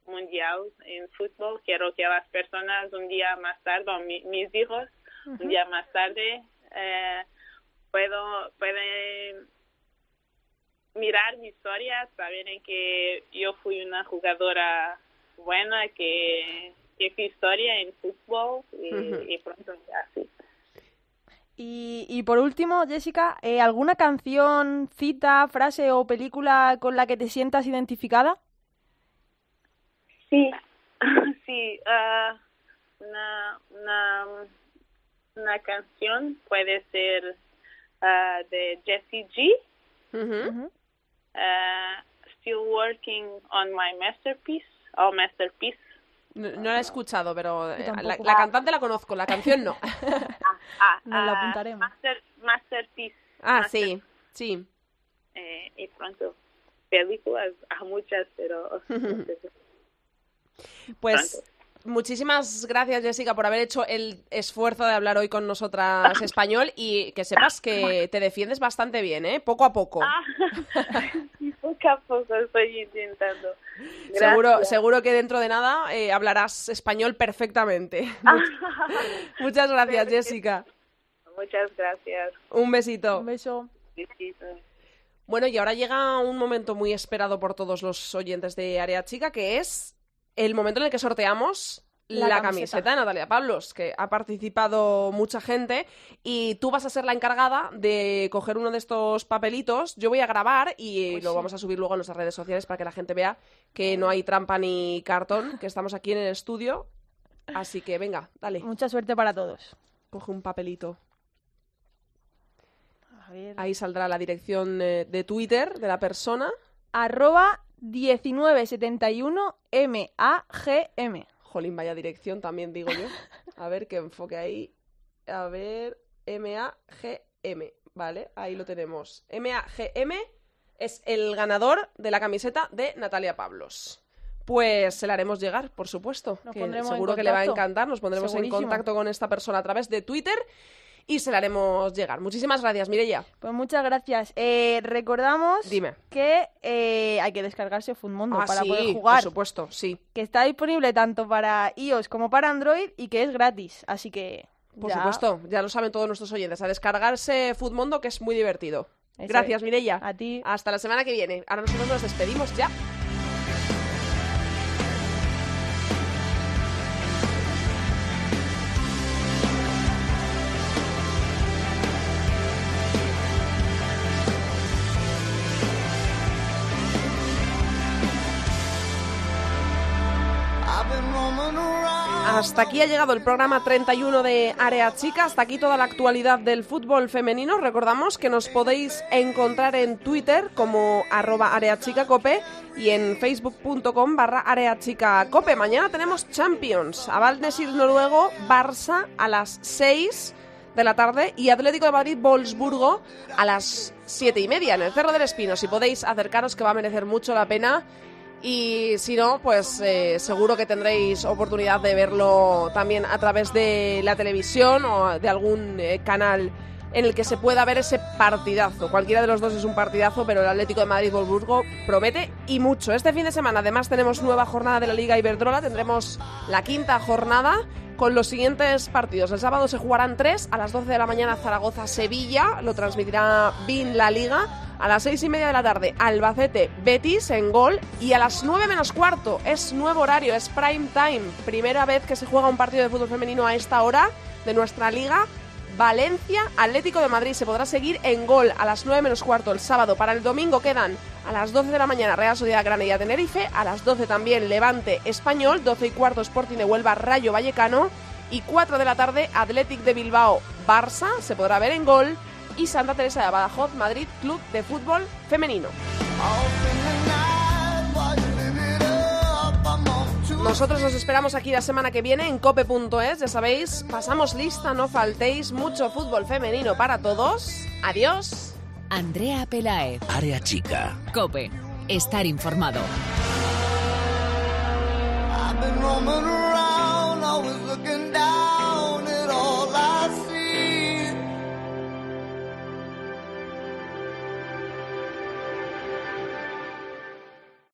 [SPEAKER 12] mundial en fútbol. Quiero que las personas un día más tarde, mis hijos, un día más tarde, eh, puedo, pueden mirar mi historia, saber que yo fui una jugadora buena que, que historia en fútbol y, pronto ya sí.
[SPEAKER 5] Y, y por último, Jessica, eh, ¿alguna canción, cita, frase o película con la que te sientas identificada?
[SPEAKER 12] Sí, sí. Uh, una, una, una canción puede ser uh, de Jessie G. Uh, still working on my masterpiece. Oh, Masterpiece.
[SPEAKER 3] No, no, la he escuchado, pero eh, la, la, cantante la conozco, la canción no.
[SPEAKER 12] ah, ah,
[SPEAKER 5] Nos la apuntaremos.
[SPEAKER 12] Master, masterpiece.
[SPEAKER 3] Ah,
[SPEAKER 12] master,
[SPEAKER 3] sí, sí.
[SPEAKER 12] Eh, y pronto, películas, a muchas, pero...
[SPEAKER 3] pues muchísimas gracias, Jessica, por haber hecho el esfuerzo de hablar hoy con nosotras español y que sepas que te defiendes bastante bien, ¿eh? Poco a poco.
[SPEAKER 12] Ah, poco a poco estoy intentando.
[SPEAKER 3] Seguro, seguro que dentro de nada eh, hablarás español perfectamente. Muchas gracias, Jessica.
[SPEAKER 12] Muchas gracias.
[SPEAKER 3] Un besito.
[SPEAKER 5] Un beso.
[SPEAKER 12] Besito.
[SPEAKER 3] Bueno, y ahora llega un momento muy esperado por todos los oyentes de Área Chica, que es el momento en el que sorteamos la, la camiseta. camiseta. de Natalia Pablos, que ha participado mucha gente y tú vas a ser la encargada de coger uno de estos papelitos. Yo voy a grabar y
[SPEAKER 5] Pues
[SPEAKER 3] lo
[SPEAKER 5] sí.
[SPEAKER 3] vamos a subir luego en nuestras redes sociales para que la gente vea que no hay trampa ni cartón, que estamos aquí en el estudio. Así que venga, dale,
[SPEAKER 5] Mucha suerte para todos.
[SPEAKER 3] coge un papelito.
[SPEAKER 5] A ver.
[SPEAKER 3] Ahí saldrá la dirección eh, de Twitter de la persona.
[SPEAKER 5] Arroba 1971MAGM.
[SPEAKER 3] Jolín, vaya dirección también, digo yo. A ver qué enfoque ahí. A ver, M-A-G-M. Vale, ahí lo tenemos. M-A-G-M es el ganador de la camiseta de Natalia Pablos. Pues se la haremos llegar, por supuesto.
[SPEAKER 5] Nos
[SPEAKER 3] que seguro que le va a encantar. Nos pondremos en contacto con esta persona a través de Twitter. Y se la haremos llegar. Muchísimas gracias, Mireia.
[SPEAKER 5] Pues muchas gracias. Eh, recordamos
[SPEAKER 3] Dime.
[SPEAKER 5] que eh, hay que descargarse Funmundo
[SPEAKER 3] Ah,
[SPEAKER 5] para
[SPEAKER 3] sí,
[SPEAKER 5] poder jugar.
[SPEAKER 3] Por supuesto, sí.
[SPEAKER 5] Que está disponible tanto para iOS como para Android y que es gratis. Así que.
[SPEAKER 3] Por
[SPEAKER 5] ya-
[SPEAKER 3] supuesto, ya lo saben todos nuestros oyentes. A descargarse Foodmondo, que es muy divertido.
[SPEAKER 5] Eso
[SPEAKER 3] Gracias,
[SPEAKER 5] es.
[SPEAKER 3] Mireia.
[SPEAKER 5] A ti.
[SPEAKER 3] Hasta la semana que viene. Ahora nosotros nos despedimos ya. Hasta aquí ha llegado el programa 31 de Área Chica. Hasta aquí toda la actualidad del fútbol femenino. Recordamos que nos podéis encontrar en Twitter como arroba areachicacope y en facebook.com barra areachicacope. Mañana tenemos Champions. Aval Nesir Noruego, Barça a las 6 de la tarde y Atlético de Madrid Wolfsburgo a las siete y media en el Cerro del Espino. Si podéis acercaros que va a merecer mucho la pena y si no, pues eh, seguro que tendréis oportunidad de verlo también a través de la televisión o de algún eh, canal en el que se pueda ver ese partidazo. Cualquiera de los dos es un partidazo, pero el Atlético de Madrid-Wolfsburgo promete y mucho. Este fin de semana además tenemos nueva jornada de la Liga Iberdrola, tendremos la quinta jornada con los siguientes partidos. El sábado se jugarán tres, a las 12 de la mañana Zaragoza-Sevilla, lo transmitirá BIN La Liga. A las seis y media de la tarde, Albacete Betis en gol. Y a las nueve menos cuarto, es nuevo horario, es prime time. Primera vez que se juega un partido de fútbol femenino a esta hora de nuestra liga. Valencia Atlético de Madrid. Se podrá seguir en gol a las 9 menos cuarto el sábado. Para el domingo quedan a las 12 de la mañana Real Sociedad Granada Tenerife, a las 12 también Levante Español, 12 y cuarto Sporting de Huelva Rayo Vallecano. Y 4 de la tarde Athletic de Bilbao Barça. Se podrá ver en gol. Y Santa Teresa de Badajoz Madrid Club de Fútbol Femenino. Nosotros os esperamos aquí la semana que viene en cope.es, ya sabéis, pasamos lista, no faltéis, mucho fútbol femenino para todos. Adiós.
[SPEAKER 1] Andrea Peláez.
[SPEAKER 2] Área chica.
[SPEAKER 1] Cope. Estar informado.